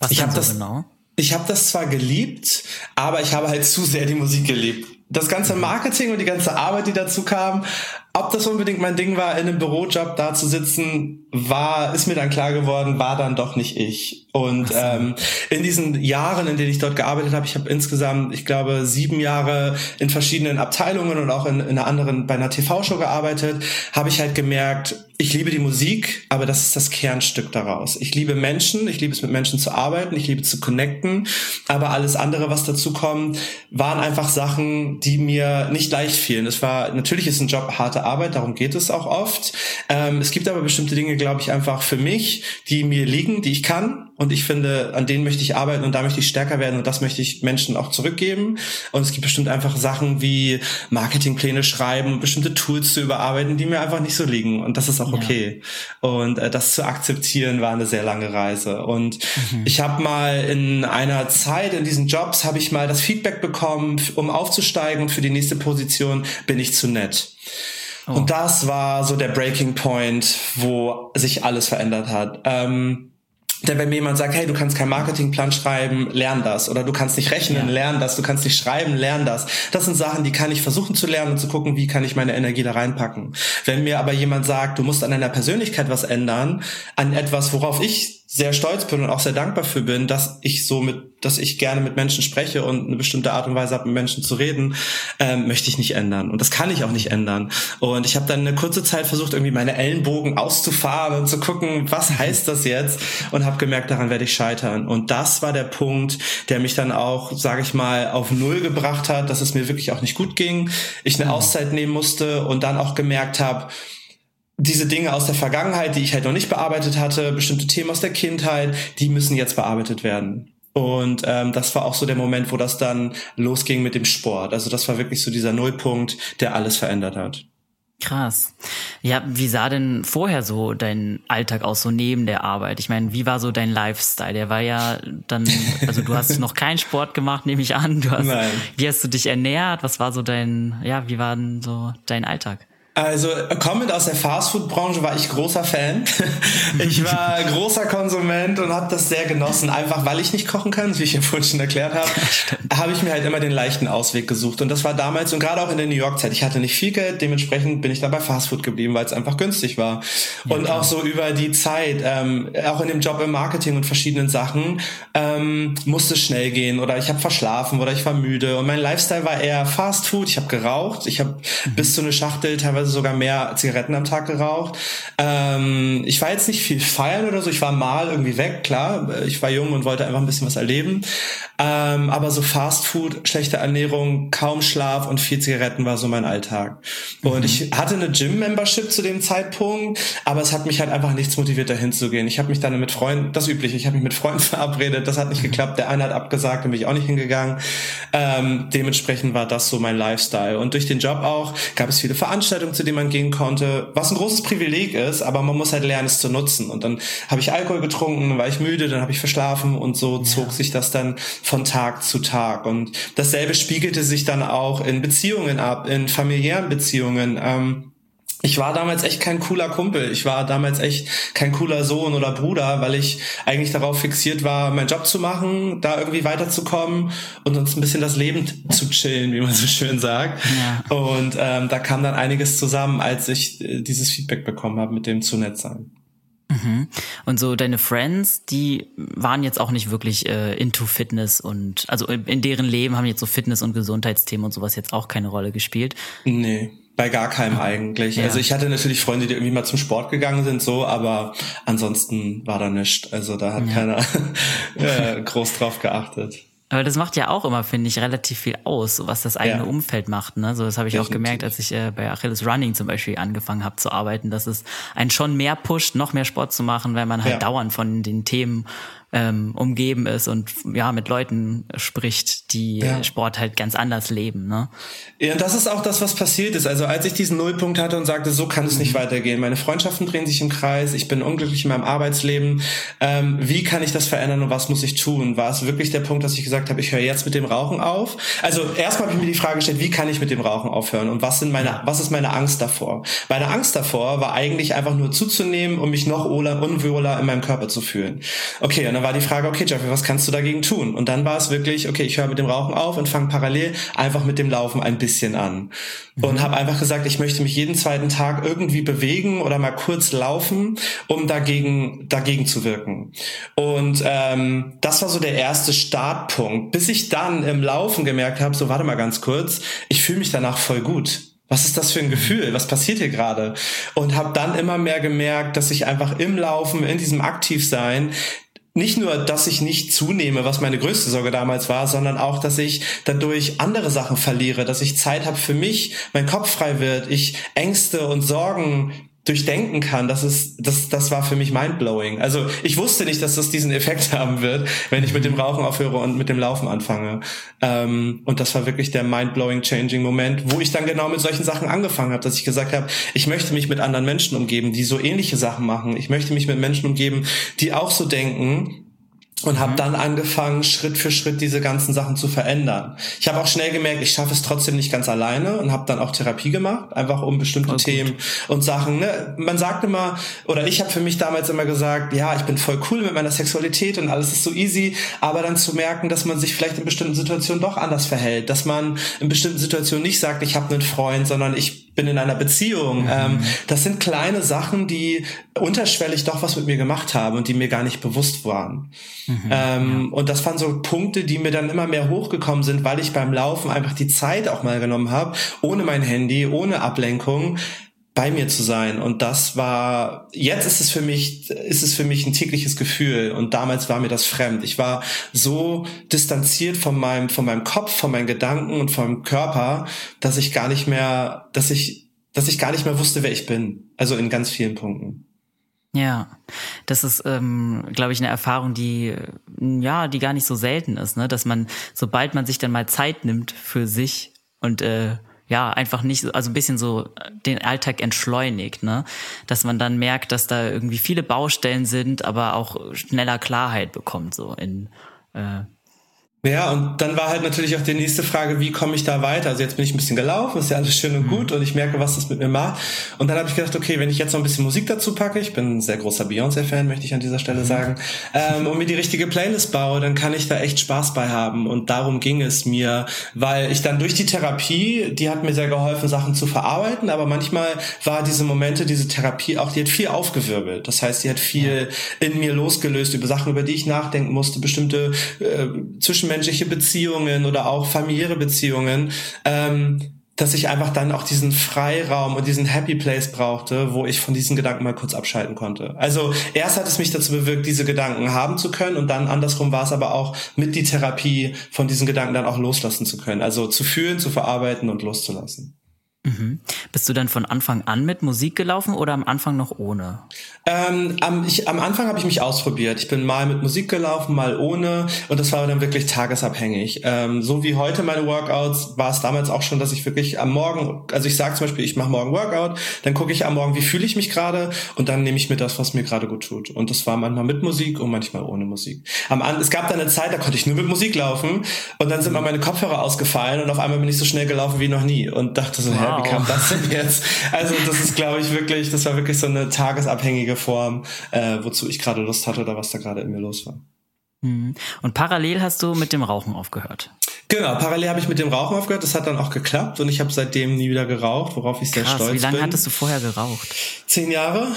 was ich habe so das genau? Ich habe das zwar geliebt, aber ich habe halt zu sehr die Musik geliebt. Das ganze Marketing und die ganze Arbeit, die dazu kam, ob das unbedingt mein Ding war, in einem Bürojob da zu sitzen, war, ist mir dann klar geworden, war dann doch nicht ich. Und ähm, in diesen Jahren, in denen ich dort gearbeitet habe, ich habe insgesamt, ich glaube, sieben Jahre in verschiedenen Abteilungen und auch in, in einer anderen, bei einer TV-Show gearbeitet, habe ich halt gemerkt, ich liebe die Musik, aber das ist das Kernstück daraus. Ich liebe Menschen, ich liebe es mit Menschen zu arbeiten, ich liebe zu connecten, aber alles andere, was dazu kommt, waren einfach Sachen, die mir nicht leicht fielen. Es war, natürlich ist ein Job harte Arbeit, darum geht es auch oft. Ähm, es gibt aber bestimmte Dinge, glaube ich, einfach für mich, die mir liegen, die ich kann und ich finde, an denen möchte ich arbeiten und da möchte ich stärker werden und das möchte ich Menschen auch zurückgeben. Und es gibt bestimmt einfach Sachen wie Marketingpläne schreiben und bestimmte Tools zu überarbeiten, die mir einfach nicht so liegen. Und das ist auch okay. Ja. Und äh, das zu akzeptieren war eine sehr lange Reise. Und mhm. ich habe mal in einer Zeit in diesen Jobs habe ich mal das Feedback bekommen, um aufzusteigen und für die nächste Position bin ich zu nett. Oh. Und das war so der Breaking Point, wo sich alles verändert hat. Ähm, denn wenn mir jemand sagt, hey, du kannst keinen Marketingplan schreiben, lern das. Oder du kannst nicht rechnen, ja. lern das. Du kannst nicht schreiben, lern das. Das sind Sachen, die kann ich versuchen zu lernen und zu gucken, wie kann ich meine Energie da reinpacken. Wenn mir aber jemand sagt, du musst an deiner Persönlichkeit was ändern, an etwas, worauf ich sehr stolz bin und auch sehr dankbar für bin, dass ich so mit, dass ich gerne mit Menschen spreche und eine bestimmte Art und Weise habe, mit Menschen zu reden, ähm, möchte ich nicht ändern. Und das kann ich auch nicht ändern. Und ich habe dann eine kurze Zeit versucht, irgendwie meine Ellenbogen auszufahren und zu gucken, was heißt das jetzt? Und habe gemerkt, daran werde ich scheitern. Und das war der Punkt, der mich dann auch, sage ich mal, auf Null gebracht hat, dass es mir wirklich auch nicht gut ging. Ich eine mhm. Auszeit nehmen musste und dann auch gemerkt habe, diese Dinge aus der Vergangenheit, die ich halt noch nicht bearbeitet hatte, bestimmte Themen aus der Kindheit, die müssen jetzt bearbeitet werden. Und ähm, das war auch so der Moment, wo das dann losging mit dem Sport. Also das war wirklich so dieser Nullpunkt, der alles verändert hat. Krass. Ja, wie sah denn vorher so dein Alltag aus, so neben der Arbeit? Ich meine, wie war so dein Lifestyle? Der war ja dann, also du hast noch keinen Sport gemacht, nehme ich an. Du hast, Nein. Wie hast du dich ernährt? Was war so dein, ja, wie war denn so dein Alltag? Also kommend aus der Fastfood-Branche war ich großer Fan. ich war großer Konsument und habe das sehr genossen. Einfach weil ich nicht kochen kann, wie ich ja vorhin schon erklärt habe, habe ich mir halt immer den leichten Ausweg gesucht. Und das war damals und gerade auch in der New York-Zeit. Ich hatte nicht viel Geld, dementsprechend bin ich dann bei Fastfood geblieben, weil es einfach günstig war. Ja, und klar. auch so über die Zeit, ähm, auch in dem Job im Marketing und verschiedenen Sachen, ähm, musste es schnell gehen oder ich habe verschlafen oder ich war müde. Und mein Lifestyle war eher Fastfood. Ich habe geraucht. Ich habe mhm. bis zu eine Schachtel teilweise teilweise sogar mehr Zigaretten am Tag geraucht. Ähm, ich war jetzt nicht viel feiern oder so, ich war mal irgendwie weg, klar. Ich war jung und wollte einfach ein bisschen was erleben. Ähm, aber so Fast Food, schlechte Ernährung, kaum Schlaf und viel Zigaretten war so mein Alltag. Und mhm. ich hatte eine Gym-Membership zu dem Zeitpunkt, aber es hat mich halt einfach nichts motiviert, dahin zu gehen. Ich habe mich dann mit Freunden, das übliche, ich habe mich mit Freunden verabredet, das hat nicht geklappt. Der eine hat abgesagt, dann bin ich auch nicht hingegangen. Ähm, dementsprechend war das so mein Lifestyle. Und durch den Job auch gab es viele Veranstaltungen, zu denen man gehen konnte, was ein großes Privileg ist, aber man muss halt lernen, es zu nutzen. Und dann habe ich Alkohol getrunken, dann war ich müde, dann habe ich verschlafen und so ja. zog sich das dann von Tag zu Tag. Und dasselbe spiegelte sich dann auch in Beziehungen ab, in familiären Beziehungen. Ähm, ich war damals echt kein cooler Kumpel. Ich war damals echt kein cooler Sohn oder Bruder, weil ich eigentlich darauf fixiert war, meinen Job zu machen, da irgendwie weiterzukommen und uns ein bisschen das Leben zu chillen, wie man so schön sagt. Ja. Und ähm, da kam dann einiges zusammen, als ich äh, dieses Feedback bekommen habe mit dem zu nett sein. Mhm. Und so deine Friends, die waren jetzt auch nicht wirklich äh, into Fitness und also in deren Leben haben jetzt so Fitness und Gesundheitsthemen und sowas jetzt auch keine Rolle gespielt. Nee, bei gar keinem eigentlich. Ja. Also ich hatte natürlich Freunde, die irgendwie mal zum Sport gegangen sind, so, aber ansonsten war da nichts. Also da hat ja. keiner äh, groß drauf geachtet. Aber das macht ja auch immer, finde ich, relativ viel aus, was das eigene ja. Umfeld macht. Ne? So, das habe ich Definitiv. auch gemerkt, als ich äh, bei Achilles Running zum Beispiel angefangen habe zu arbeiten, dass es einen schon mehr pusht, noch mehr Sport zu machen, weil man halt ja. dauernd von den Themen ähm, umgeben ist und ja mit Leuten spricht, die ja. Sport halt ganz anders leben. Ne? Ja, das ist auch das, was passiert ist. Also als ich diesen Nullpunkt hatte und sagte, so kann es nicht mhm. weitergehen. Meine Freundschaften drehen sich im Kreis, ich bin unglücklich in meinem Arbeitsleben. Ähm, wie kann ich das verändern und was muss ich tun? War es wirklich der Punkt, dass ich gesagt habe, ich höre jetzt mit dem Rauchen auf? Also erstmal habe ich mir die Frage gestellt, wie kann ich mit dem Rauchen aufhören und was sind meine, was ist meine Angst davor? Meine Angst davor war eigentlich einfach nur zuzunehmen, um mich noch unwohler in meinem Körper zu fühlen. Okay, und dann war die Frage, okay, Jeffrey, was kannst du dagegen tun? Und dann war es wirklich, okay, ich höre mit dem Rauchen auf und fange parallel einfach mit dem Laufen ein bisschen an. Mhm. Und habe einfach gesagt, ich möchte mich jeden zweiten Tag irgendwie bewegen oder mal kurz laufen, um dagegen, dagegen zu wirken. Und ähm, das war so der erste Startpunkt, bis ich dann im Laufen gemerkt habe, so warte mal ganz kurz, ich fühle mich danach voll gut was ist das für ein Gefühl? Was passiert hier gerade? Und habe dann immer mehr gemerkt, dass ich einfach im Laufen, in diesem Aktivsein, nicht nur, dass ich nicht zunehme, was meine größte Sorge damals war, sondern auch, dass ich dadurch andere Sachen verliere, dass ich Zeit habe für mich, mein Kopf frei wird, ich Ängste und Sorgen durchdenken kann, das ist, das, das war für mich mindblowing. Also ich wusste nicht, dass das diesen Effekt haben wird, wenn ich mit dem Rauchen aufhöre und mit dem Laufen anfange. Ähm, und das war wirklich der mindblowing changing Moment, wo ich dann genau mit solchen Sachen angefangen habe, dass ich gesagt habe, ich möchte mich mit anderen Menschen umgeben, die so ähnliche Sachen machen. Ich möchte mich mit Menschen umgeben, die auch so denken und habe mhm. dann angefangen, Schritt für Schritt diese ganzen Sachen zu verändern. Ich habe auch schnell gemerkt, ich schaffe es trotzdem nicht ganz alleine und habe dann auch Therapie gemacht, einfach um bestimmte okay. Themen und Sachen. Ne? Man sagt immer, oder ich habe für mich damals immer gesagt, ja, ich bin voll cool mit meiner Sexualität und alles ist so easy, aber dann zu merken, dass man sich vielleicht in bestimmten Situationen doch anders verhält, dass man in bestimmten Situationen nicht sagt, ich habe einen Freund, sondern ich bin in einer Beziehung. Mhm. Ähm, das sind kleine Sachen, die unterschwellig doch was mit mir gemacht haben und die mir gar nicht bewusst waren. Mhm, ähm, ja. Und das waren so Punkte, die mir dann immer mehr hochgekommen sind, weil ich beim Laufen einfach die Zeit auch mal genommen habe, ohne mein Handy, ohne Ablenkung bei mir zu sein und das war jetzt ist es für mich ist es für mich ein tägliches Gefühl und damals war mir das fremd. Ich war so distanziert von meinem von meinem Kopf, von meinen Gedanken und vom Körper, dass ich gar nicht mehr, dass ich dass ich gar nicht mehr wusste, wer ich bin. Also in ganz vielen Punkten. Ja, das ist, ähm, glaube ich, eine Erfahrung, die ja, die gar nicht so selten ist, ne? Dass man, sobald man sich dann mal Zeit nimmt für sich und äh, ja, einfach nicht, also ein bisschen so den Alltag entschleunigt, ne? Dass man dann merkt, dass da irgendwie viele Baustellen sind, aber auch schneller Klarheit bekommt, so in, äh, Ja, und dann war halt natürlich auch die nächste Frage, wie komme ich da weiter? Also jetzt bin ich ein bisschen gelaufen, ist ja alles schön und gut und ich merke, was das mit mir macht. Und dann habe ich gedacht, okay, wenn ich jetzt noch ein bisschen Musik dazu packe, ich bin ein sehr großer Beyoncé-Fan, möchte ich an dieser Stelle sagen, ähm, und mir die richtige Playlist baue, dann kann ich da echt Spaß bei haben. Und darum ging es mir, weil ich dann durch die Therapie, die hat mir sehr geholfen, Sachen zu verarbeiten, aber manchmal war diese Momente, diese Therapie auch, die hat viel aufgewirbelt. Das heißt, die hat viel in mir losgelöst über Sachen, über die ich nachdenken musste, bestimmte äh, zwischen zwischenmenschliche Beziehungen oder auch familiäre Beziehungen, ähm, dass ich einfach dann auch diesen Freiraum und diesen Happy Place brauchte, wo ich von diesen Gedanken mal kurz abschalten konnte. Also erst hat es mich dazu bewirkt, diese Gedanken haben zu können und dann andersrum war es aber auch mit die Therapie von diesen Gedanken dann auch loslassen zu können. Also zu fühlen, zu verarbeiten und loszulassen. Mhm. Bist du dann von Anfang an mit Musik gelaufen oder am Anfang noch ohne? Ähm, am, ich, am Anfang habe ich mich ausprobiert. Ich bin mal mit Musik gelaufen, mal ohne und das war dann wirklich tagesabhängig. Ähm, so wie heute meine Workouts war es damals auch schon, dass ich wirklich am Morgen, also ich sage zum Beispiel, ich mache morgen Workout, dann gucke ich am Morgen, wie fühle ich mich gerade und dann nehme ich mir das, was mir gerade gut tut. Und das war manchmal mit Musik und manchmal ohne Musik. Am, es gab dann eine Zeit, da konnte ich nur mit Musik laufen und dann sind mal meine Kopfhörer ausgefallen und auf einmal bin ich so schnell gelaufen wie noch nie und dachte so, wow wow. wie kam das denn jetzt? Also das ist, glaube ich, wirklich, das war wirklich so eine tagesabhängige Form, äh, wozu ich gerade Lust hatte oder was da gerade in mir los war. Mhm. Und parallel hast du mit dem Rauchen aufgehört. Genau, parallel habe ich mit dem Rauchen aufgehört. Das hat dann auch geklappt und ich habe seitdem nie wieder geraucht, worauf ich sehr Krass, stolz bin. Wie lange bin. hattest du vorher geraucht? Zehn Jahre.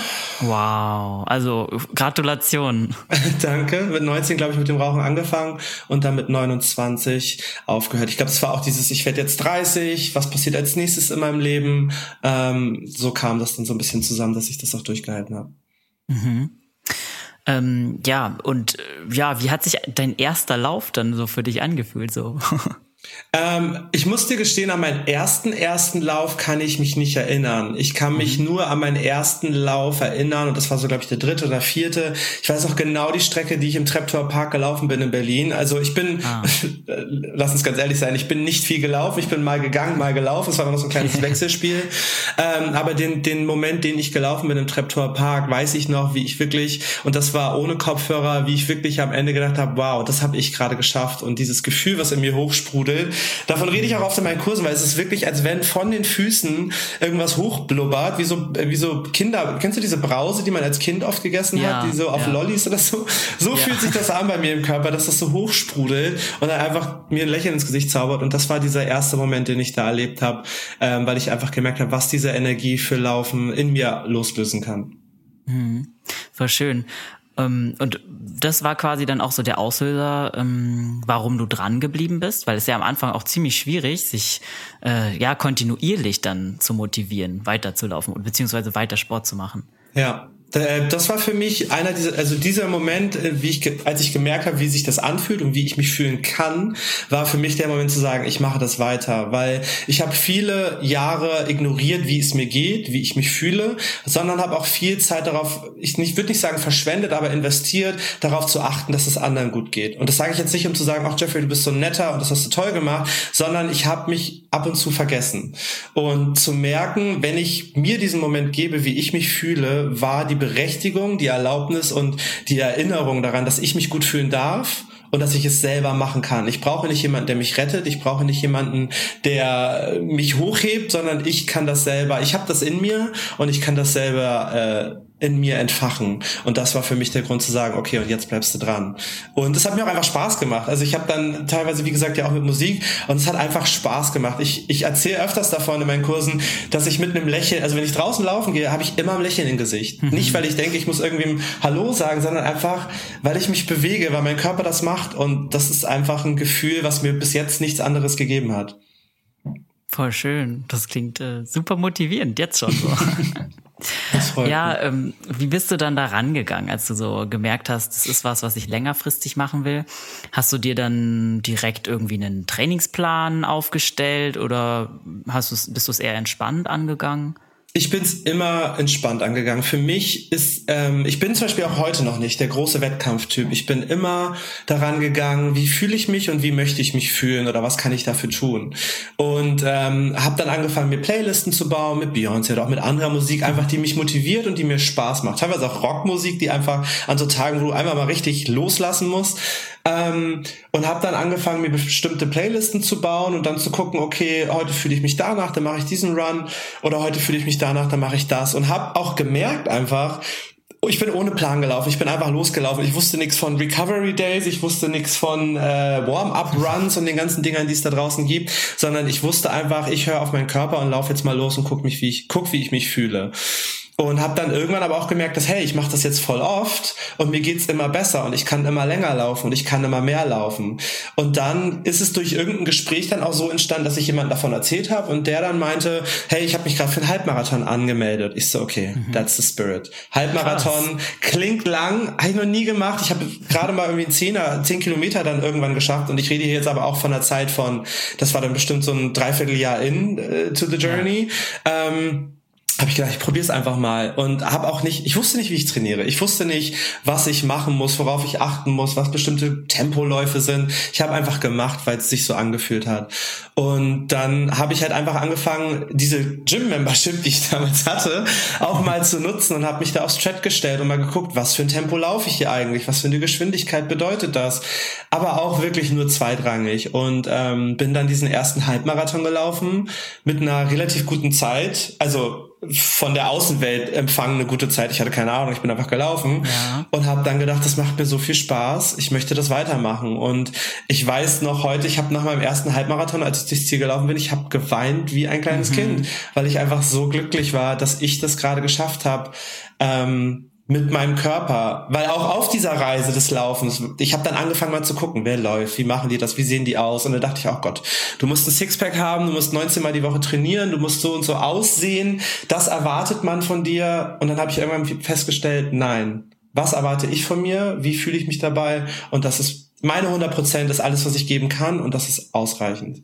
Wow, also Gratulation. Danke. Mit 19 glaube ich mit dem Rauchen angefangen und dann mit 29 aufgehört. Ich glaube, es war auch dieses, ich werde jetzt 30, was passiert als nächstes in meinem Leben? Ähm, so kam das dann so ein bisschen zusammen, dass ich das auch durchgehalten habe. Mhm. Ähm, ja, und äh, ja, wie hat sich dein erster Lauf dann so für dich angefühlt? So? Ähm, ich muss dir gestehen, an meinen ersten ersten Lauf kann ich mich nicht erinnern. Ich kann mich mhm. nur an meinen ersten Lauf erinnern und das war so, glaube ich, der dritte oder vierte. Ich weiß auch genau die Strecke, die ich im Treptower Park gelaufen bin in Berlin. Also ich bin, ah. lass uns ganz ehrlich sein, ich bin nicht viel gelaufen. Ich bin mal gegangen, mal gelaufen. Es war noch so ein kleines Wechselspiel. ähm, aber den, den Moment, den ich gelaufen bin im Treptower Park, weiß ich noch, wie ich wirklich, und das war ohne Kopfhörer, wie ich wirklich am Ende gedacht habe, wow, das habe ich gerade geschafft. Und dieses Gefühl, was in mir hochsprudelt, Davon rede ich auch oft in meinen Kursen, weil es ist wirklich, als wenn von den Füßen irgendwas hochblubbert, wie so, wie so Kinder. Kennst du diese Brause, die man als Kind oft gegessen ja, hat, die so auf ja. Lollis oder so? So ja. fühlt sich das an bei mir im Körper, dass das so hochsprudelt und dann einfach mir ein Lächeln ins Gesicht zaubert. Und das war dieser erste Moment, den ich da erlebt habe, ähm, weil ich einfach gemerkt habe, was diese Energie für Laufen in mir loslösen kann. Mhm. War schön. Ähm, und das war quasi dann auch so der Auslöser, ähm, warum du dran geblieben bist, weil es ja am Anfang auch ziemlich schwierig, sich äh, ja kontinuierlich dann zu motivieren, weiterzulaufen beziehungsweise weiter Sport zu machen. Ja, das war für mich einer dieser, also dieser Moment, äh, wie ich, als ich gemerkt habe, wie sich das anfühlt und wie ich mich fühlen kann, war für mich der Moment zu sagen, ich mache das weiter, weil ich habe viele Jahre ignoriert, wie es mir geht, wie ich mich fühle, sondern habe auch viel Zeit darauf, ich nicht, würde nicht sagen verschwendet, aber investiert, darauf zu achten, dass es anderen gut geht. Und das sage ich jetzt nicht, um zu sagen, ach Jeffrey, du bist so netter und das hast du toll gemacht, sondern ich habe mich ab und zu vergessen. Und zu merken, wenn ich mir diesen Moment gebe, wie ich mich fühle, war die Berechtigung, die Erlaubnis und die Erinnerung daran, dass ich mich gut fühlen darf und dass ich es selber machen kann. Ich brauche nicht jemanden, der mich rettet. Ich brauche nicht jemanden, der mich hochhebt, sondern ich kann das selber. Ich habe das in mir und ich kann das selber äh, in mir entfachen. Und das war für mich der Grund zu sagen, okay, und jetzt bleibst du dran. Und das hat mir auch einfach Spaß gemacht. Also ich habe dann teilweise, wie gesagt, ja auch mit Musik und es hat einfach Spaß gemacht. Ich, ich erzähle öfters davon in meinen Kursen, dass ich mit einem Lächeln, also wenn ich draußen laufen gehe, habe ich immer ein Lächeln im Gesicht. Mhm. Nicht, weil ich denke, ich muss irgendwem Hallo sagen, sondern einfach, weil ich mich bewege, weil mein Körper das macht. Und das ist einfach ein Gefühl, was mir bis jetzt nichts anderes gegeben hat. Voll schön. Das klingt äh, super motivierend, jetzt schon so. ja, ähm, wie bist du dann da rangegangen, als du so gemerkt hast, das ist was, was ich längerfristig machen will? Hast du dir dann direkt irgendwie einen Trainingsplan aufgestellt oder hast bist du es eher entspannt angegangen? Ich bin es immer entspannt angegangen. Für mich ist, ähm, ich bin zum Beispiel auch heute noch nicht der große Wettkampftyp. Ich bin immer daran gegangen, wie fühle ich mich und wie möchte ich mich fühlen oder was kann ich dafür tun. Und ähm, habe dann angefangen, mir Playlisten zu bauen mit Beyoncé oder auch mit anderer Musik, einfach die mich motiviert und die mir Spaß macht. Teilweise auch Rockmusik, die einfach an so Tagen, wo du einmal mal richtig loslassen musst, ähm, und habe dann angefangen, mir bestimmte Playlisten zu bauen und dann zu gucken, okay, heute fühle ich mich danach, dann mache ich diesen Run oder heute fühle ich mich danach, dann mache ich das und habe auch gemerkt einfach, ich bin ohne Plan gelaufen. Ich bin einfach losgelaufen. Ich wusste nichts von Recovery Days, ich wusste nichts von äh, Warm-up Runs und den ganzen Dingern, die es da draußen gibt, sondern ich wusste einfach, ich höre auf meinen Körper und laufe jetzt mal los und guck mich, wie ich guck, wie ich mich fühle und habe dann irgendwann aber auch gemerkt, dass hey, ich mache das jetzt voll oft und mir geht's immer besser und ich kann immer länger laufen und ich kann immer mehr laufen. Und dann ist es durch irgendein Gespräch dann auch so entstanden, dass ich jemand davon erzählt habe und der dann meinte, hey, ich habe mich gerade für einen Halbmarathon angemeldet. Ich so, okay, mhm. that's the spirit. Halbmarathon Krass. klingt lang, habe ich noch nie gemacht. Ich habe gerade mal irgendwie einen Zehner, zehn Kilometer dann irgendwann geschafft und ich rede hier jetzt aber auch von einer Zeit von, das war dann bestimmt so ein Dreivierteljahr in uh, to the journey. Ja. Ähm, habe ich gedacht, ich probiere es einfach mal und habe auch nicht, ich wusste nicht, wie ich trainiere. Ich wusste nicht, was ich machen muss, worauf ich achten muss, was bestimmte Tempoläufe sind. Ich habe einfach gemacht, weil es sich so angefühlt hat. Und dann habe ich halt einfach angefangen, diese Gym-Membership, die ich damals hatte, auch mal zu nutzen und habe mich da aufs Chat gestellt und mal geguckt, was für ein Tempo laufe ich hier eigentlich, was für eine Geschwindigkeit bedeutet das. Aber auch wirklich nur zweitrangig und ähm, bin dann diesen ersten Halbmarathon gelaufen mit einer relativ guten Zeit. Also von der Außenwelt empfangen eine gute Zeit. Ich hatte keine Ahnung, ich bin einfach gelaufen ja. und habe dann gedacht, das macht mir so viel Spaß, ich möchte das weitermachen. Und ich weiß noch heute, ich habe nach meinem ersten Halbmarathon, als ich durchs Ziel gelaufen bin, ich habe geweint wie ein kleines mhm. Kind, weil ich einfach so glücklich war, dass ich das gerade geschafft habe. Ähm, mit meinem Körper, weil auch auf dieser Reise des Laufens, ich habe dann angefangen mal zu gucken, wer läuft, wie machen die das, wie sehen die aus? Und dann dachte ich, oh Gott, du musst ein Sixpack haben, du musst 19 Mal die Woche trainieren, du musst so und so aussehen, das erwartet man von dir. Und dann habe ich irgendwann festgestellt, nein, was erwarte ich von mir, wie fühle ich mich dabei? Und das ist meine 100 Prozent, ist alles, was ich geben kann. Und das ist ausreichend.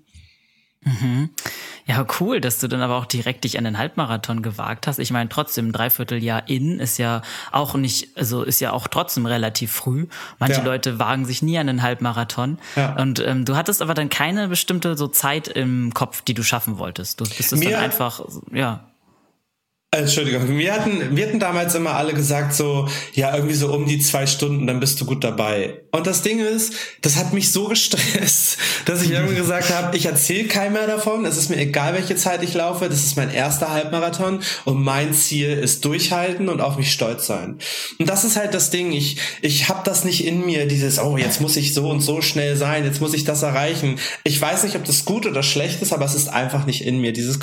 Mhm. Ja, cool, dass du dann aber auch direkt dich an den Halbmarathon gewagt hast. Ich meine, trotzdem Dreivierteljahr in ist ja auch nicht, also ist ja auch trotzdem relativ früh. Manche ja. Leute wagen sich nie an den Halbmarathon. Ja. Und ähm, du hattest aber dann keine bestimmte so Zeit im Kopf, die du schaffen wolltest. Du bist es dann einfach, ja. Entschuldigung, wir hatten, wir hatten damals immer alle gesagt so, ja, irgendwie so um die zwei Stunden, dann bist du gut dabei. Und das Ding ist, das hat mich so gestresst, dass ich irgendwie gesagt habe, ich erzähle keinem mehr davon, es ist mir egal, welche Zeit ich laufe, das ist mein erster Halbmarathon und mein Ziel ist durchhalten und auf mich stolz sein. Und das ist halt das Ding, ich, ich habe das nicht in mir, dieses, oh, jetzt muss ich so und so schnell sein, jetzt muss ich das erreichen. Ich weiß nicht, ob das gut oder schlecht ist, aber es ist einfach nicht in mir. Dieses,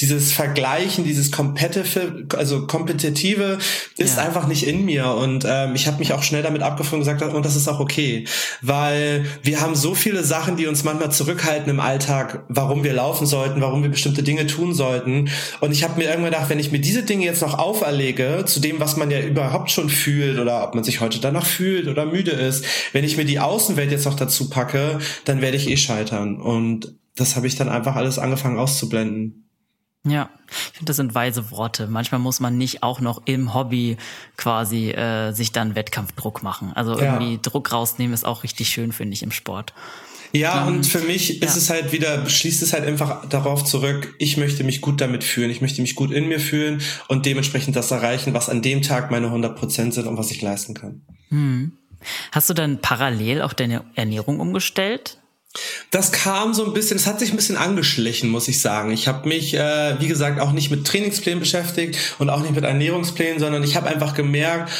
dieses Vergleichen, dieses Competitive competitive, also kompetitive ist ja. einfach nicht in mir und ähm, ich habe mich auch schnell damit abgefunden und gesagt, und das ist auch okay, weil wir haben so viele Sachen, die uns manchmal zurückhalten im Alltag, warum wir laufen sollten, warum wir bestimmte Dinge tun sollten und ich habe mir irgendwann gedacht, wenn ich mir diese Dinge jetzt noch auferlege, zu dem, was man ja überhaupt schon fühlt oder ob man sich heute danach fühlt oder müde ist, wenn ich mir die Außenwelt jetzt noch dazu packe, dann werde ich eh scheitern und das habe ich dann einfach alles angefangen auszublenden. Ja, ich finde, das sind weise Worte. Manchmal muss man nicht auch noch im Hobby quasi äh, sich dann Wettkampfdruck machen. Also ja. irgendwie Druck rausnehmen ist auch richtig schön, finde ich, im Sport. Ja, um, und für mich ja. ist es halt wieder, schließt es halt einfach darauf zurück, ich möchte mich gut damit fühlen, ich möchte mich gut in mir fühlen und dementsprechend das erreichen, was an dem Tag meine 100 Prozent sind und was ich leisten kann. Hm. Hast du dann parallel auch deine Ernährung umgestellt? Das kam so ein bisschen, es hat sich ein bisschen angeschlichen, muss ich sagen. Ich habe mich, äh, wie gesagt, auch nicht mit Trainingsplänen beschäftigt und auch nicht mit Ernährungsplänen, sondern ich habe einfach gemerkt,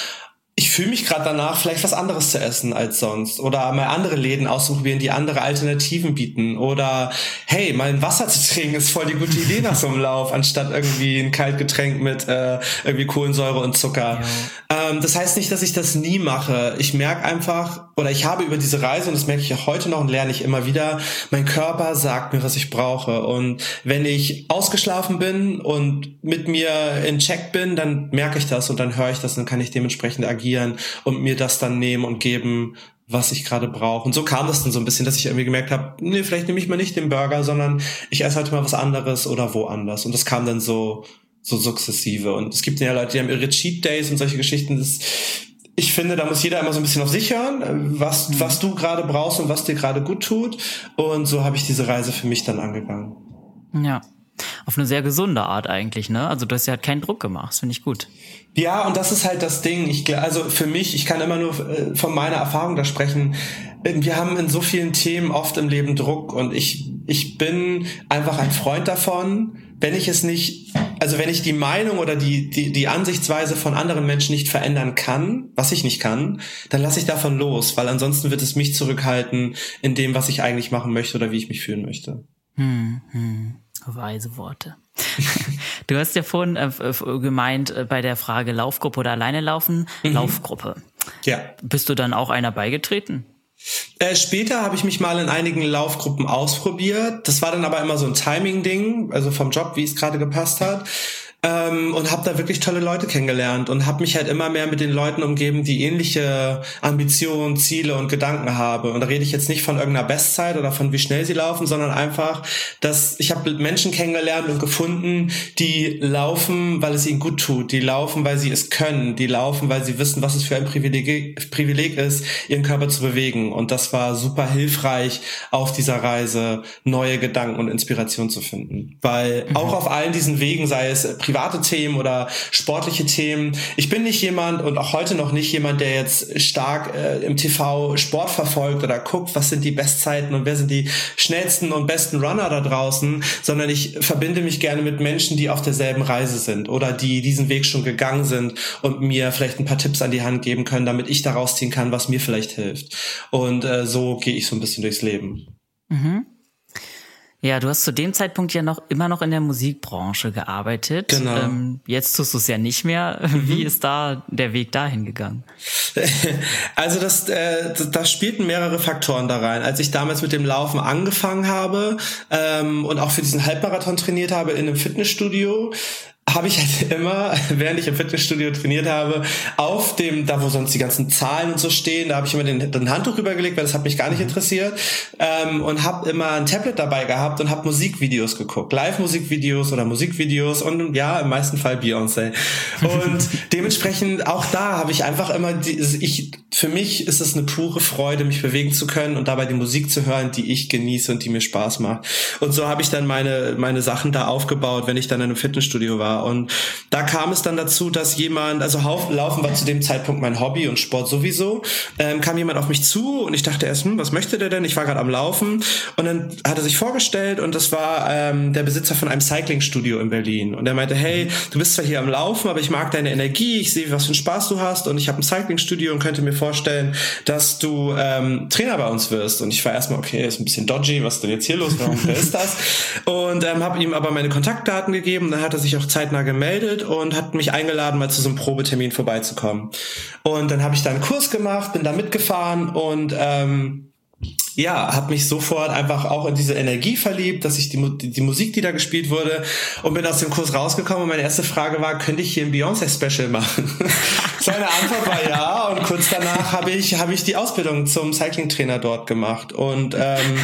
ich fühle mich gerade danach, vielleicht was anderes zu essen als sonst oder mal andere Läden auszuprobieren, die andere Alternativen bieten oder hey, mal ein Wasser zu trinken ist voll die gute Idee nach so einem Lauf, anstatt irgendwie ein Kaltgetränk mit äh, irgendwie Kohlensäure und Zucker. Ja. Ähm, das heißt nicht, dass ich das nie mache. Ich merke einfach oder ich habe über diese Reise und das merke ich auch heute noch und lerne ich immer wieder, mein Körper sagt mir, was ich brauche und wenn ich ausgeschlafen bin und mit mir in Check bin, dann merke ich das und dann höre ich das und dann kann ich dementsprechend agieren agieren und mir das dann nehmen und geben, was ich gerade brauche. Und so kam das dann so ein bisschen, dass ich irgendwie gemerkt habe, nee, vielleicht nehme ich mal nicht den Burger, sondern ich esse heute mal was anderes oder woanders. Und das kam dann so, so sukzessive. Und es gibt ja Leute, die haben ihre Cheat Days und solche Geschichten. Das, ich finde, da muss jeder immer so ein bisschen auf sich hören, was, mhm. was du gerade brauchst und was dir gerade gut tut. Und so habe ich diese Reise für mich dann angegangen. Ja. Auf eine sehr gesunde Art eigentlich, ne? Also du hast ja halt keinen Druck gemacht, das finde ich gut. Ja, und das ist halt das Ding. Ich, also für mich, ich kann immer nur äh, von meiner Erfahrung da sprechen. Wir haben in so vielen Themen oft im Leben Druck und ich, ich bin einfach ein Freund davon, wenn ich es nicht, also wenn ich die Meinung oder die, die, die Ansichtsweise von anderen Menschen nicht verändern kann, was ich nicht kann, dann lasse ich davon los, weil ansonsten wird es mich zurückhalten in dem, was ich eigentlich machen möchte oder wie ich mich fühlen möchte. Hm, hm. Weise Worte. du hast ja vorhin äh, gemeint äh, bei der Frage Laufgruppe oder alleine laufen, mhm. Laufgruppe. Ja. Bist du dann auch einer beigetreten? Äh, später habe ich mich mal in einigen Laufgruppen ausprobiert. Das war dann aber immer so ein Timing-Ding, also vom Job, wie es gerade gepasst hat ähm, und habe da wirklich tolle Leute kennengelernt und habe mich halt immer mehr mit den Leuten umgeben, die ähnliche Ambitionen, Ziele und Gedanken haben. Und da rede ich jetzt nicht von irgendeiner Bestzeit oder von wie schnell sie laufen, sondern einfach, dass ich habe Menschen kennengelernt und gefunden, die laufen, weil es ihnen gut tut, die laufen, weil sie es können, die laufen, weil sie wissen, was es für ein Privileg, Privileg ist, ihren Körper zu bewegen. Und das war super hilfreich auf dieser Reise, neue Gedanken und Inspiration zu finden. Weil mhm. auch auf allen diesen Wegen, sei es private Themen oder sportliche Themen. Ich bin nicht jemand und auch heute noch nicht jemand, der jetzt stark äh, im TV Sport verfolgt oder guckt, was sind die Bestzeiten und wer sind die schnellsten und besten Runner da draußen, sondern ich verbinde mich gerne mit Menschen, die auf derselben Reise sind oder die diesen Weg schon gegangen sind und mir vielleicht ein paar Tipps an die Hand geben können, damit ich daraus ziehen kann, was mir vielleicht hilft. Und äh, so gehe ich so ein bisschen durchs Leben. Mhm. Ja, du hast zu dem Zeitpunkt ja noch immer noch in der Musikbranche gearbeitet. Genau. Ähm, jetzt tust du es ja nicht mehr. Mhm. Wie ist da der Weg dahin gegangen? Also das, äh, das spielten mehrere Faktoren da rein. Als ich damals mit dem Laufen angefangen habe ähm, und auch für diesen Halbmarathon trainiert habe in einem Fitnessstudio, habe ich halt immer, während ich im Fitnessstudio trainiert habe, auf dem, da wo sonst die ganzen Zahlen und so stehen, da habe ich immer den, den Handtuch rübergelegt, weil das hat mich gar nicht mhm. interessiert ähm, und habe immer ein Tablet dabei gehabt und habe Musikvideos geguckt, Live-Musikvideos oder Musikvideos und ja, im meisten Fall Beyoncé. Und dementsprechend auch da habe ich einfach immer, die, ich für mich ist es eine pure Freude, mich bewegen zu können und dabei die Musik zu hören, die ich genieße und die mir Spaß macht. Und so habe ich dann meine meine Sachen da aufgebaut, wenn ich dann in einem Fitnessstudio war und da kam es dann dazu, dass jemand, also Laufen war zu dem Zeitpunkt mein Hobby und Sport sowieso, ähm, kam jemand auf mich zu und ich dachte erst, hm, was möchte der denn? Ich war gerade am Laufen und dann hat er sich vorgestellt und das war ähm, der Besitzer von einem Cyclingstudio in Berlin und er meinte, hey, du bist zwar hier am Laufen, aber ich mag deine Energie, ich sehe, was für einen Spaß du hast und ich habe ein Cyclingstudio und könnte mir vorstellen, dass du ähm, Trainer bei uns wirst. Und ich war erstmal, okay, ist ein bisschen dodgy, was ist denn jetzt hier los? Warum wer ist das? Und ähm, habe ihm aber meine Kontaktdaten gegeben. Dann hat er sich auch Zeit zeitnah gemeldet und hat mich eingeladen, mal zu so einem Probetermin vorbeizukommen. Und dann habe ich da einen Kurs gemacht, bin da mitgefahren und ähm, ja, habe mich sofort einfach auch in diese Energie verliebt, dass ich die, die, die, Musik, die da gespielt wurde, und bin aus dem Kurs rausgekommen und meine erste Frage war, könnte ich hier ein Beyoncé-Special machen? Seine Antwort war ja und kurz danach habe ich, hab ich die Ausbildung zum Cycling-Trainer dort gemacht und ähm,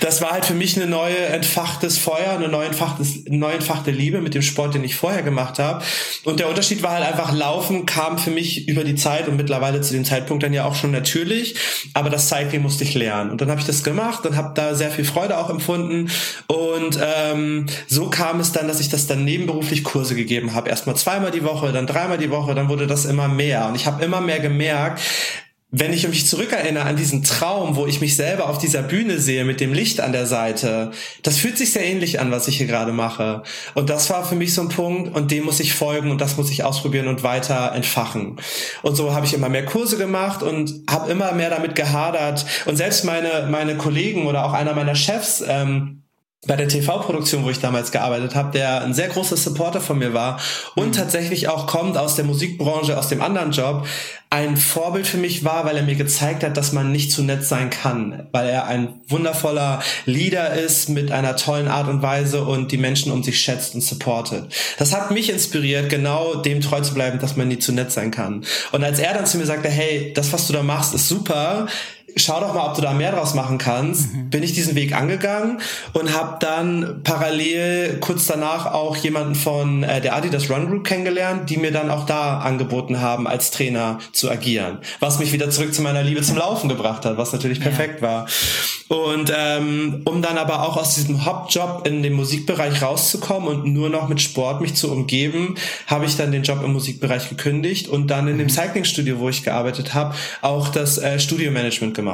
das war halt für mich eine neue entfachtes Feuer, eine neue entfachtes, neu entfachte Liebe mit dem Sport, den ich vorher gemacht habe. Und der Unterschied war halt einfach, Laufen kam für mich über die Zeit und mittlerweile zu dem Zeitpunkt dann ja auch schon natürlich, aber das Cycling musste ich lernen. Und dann habe ich das gemacht und habe da sehr viel Freude auch empfunden. Und ähm, so kam es dann, dass ich das dann nebenberuflich Kurse gegeben habe. Erstmal zweimal die Woche, dann dreimal die Woche, dann wurde das immer mehr. Und ich habe immer mehr gemerkt, wenn ich mich zurückerinnere an diesen Traum, wo ich mich selber auf dieser Bühne sehe mit dem Licht an der Seite, das fühlt sich sehr ähnlich an, was ich hier gerade mache. Und das war für mich so ein Punkt und dem muss ich folgen und das muss ich ausprobieren und weiter entfachen. Und so habe ich immer mehr Kurse gemacht und habe immer mehr damit gehadert. Und selbst meine, meine Kollegen oder auch einer meiner Chefs, ähm, bei der TV-Produktion, wo ich damals gearbeitet habe, der ein sehr großer Supporter von mir war und mhm. tatsächlich auch kommt aus der Musikbranche, aus dem anderen Job, ein Vorbild für mich war, weil er mir gezeigt hat, dass man nicht zu nett sein kann, weil er ein wundervoller Leader ist mit einer tollen Art und Weise und die Menschen um sich schätzt und supportet. Das hat mich inspiriert, genau dem treu zu bleiben, dass man nie zu nett sein kann. Und als er dann zu mir sagte, hey, das, was du da machst, ist super, schau doch mal, ob du da mehr draus machen kannst, mhm. bin ich diesen Weg angegangen und habe dann parallel kurz danach auch jemanden von äh, der Adidas Run Group kennengelernt, die mir dann auch da angeboten haben, als Trainer zu agieren, was mich wieder zurück zu meiner Liebe zum Laufen gebracht hat, was natürlich perfekt ja. war. Und ähm, um dann aber auch aus diesem Hauptjob in den Musikbereich rauszukommen und nur noch mit Sport mich zu umgeben, habe ich dann den Job im Musikbereich gekündigt und dann in dem mhm. Cyclingstudio, wo ich gearbeitet habe, auch das äh, Studiomanagement gemacht.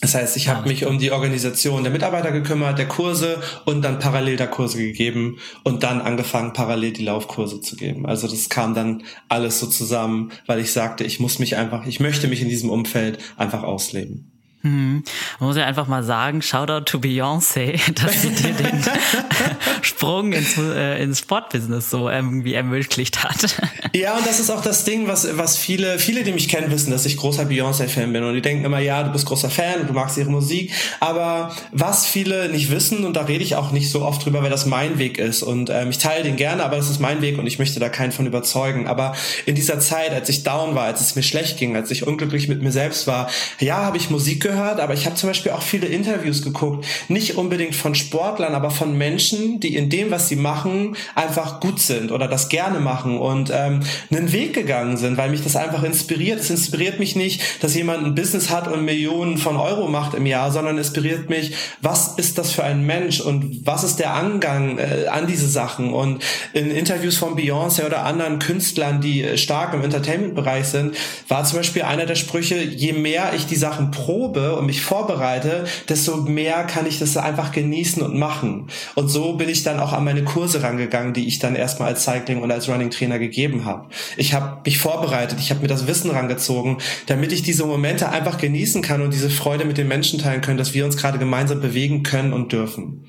Das heißt, ich habe mich um die Organisation der Mitarbeiter gekümmert, der Kurse und dann parallel da Kurse gegeben und dann angefangen, parallel die Laufkurse zu geben. Also das kam dann alles so zusammen, weil ich sagte, ich muss mich einfach, ich möchte mich in diesem Umfeld einfach ausleben. Hm. Man muss ja einfach mal sagen, Shoutout to Beyoncé, dass sie dir den Sprung ins, äh, ins Sportbusiness so irgendwie ermöglicht hat. Ja, und das ist auch das Ding, was, was viele, viele, die mich kennen, wissen, dass ich großer Beyoncé-Fan bin. Und die denken immer, ja, du bist großer Fan und du magst ihre Musik. Aber was viele nicht wissen, und da rede ich auch nicht so oft drüber, weil das mein Weg ist. Und ähm, ich teile den gerne, aber das ist mein Weg und ich möchte da keinen von überzeugen. Aber in dieser Zeit, als ich down war, als es mir schlecht ging, als ich unglücklich mit mir selbst war, ja, habe ich Musik gehört gehört, aber ich habe zum Beispiel auch viele Interviews geguckt, nicht unbedingt von Sportlern, aber von Menschen, die in dem, was sie machen, einfach gut sind oder das gerne machen und ähm, einen Weg gegangen sind, weil mich das einfach inspiriert. Es inspiriert mich nicht, dass jemand ein Business hat und Millionen von Euro macht im Jahr, sondern inspiriert mich, was ist das für ein Mensch und was ist der Angang äh, an diese Sachen. Und in Interviews von Beyoncé oder anderen Künstlern, die äh, stark im Entertainment-Bereich sind, war zum Beispiel einer der Sprüche, je mehr ich die Sachen probe, und mich vorbereite, desto mehr kann ich das einfach genießen und machen. Und so bin ich dann auch an meine Kurse rangegangen, die ich dann erstmal als Cycling und als Running Trainer gegeben habe. Ich habe mich vorbereitet, ich habe mir das Wissen rangezogen, damit ich diese Momente einfach genießen kann und diese Freude mit den Menschen teilen können, dass wir uns gerade gemeinsam bewegen können und dürfen.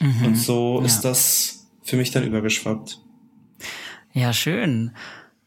Mhm. Und so ja. ist das für mich dann übergeschwappt. Ja, schön.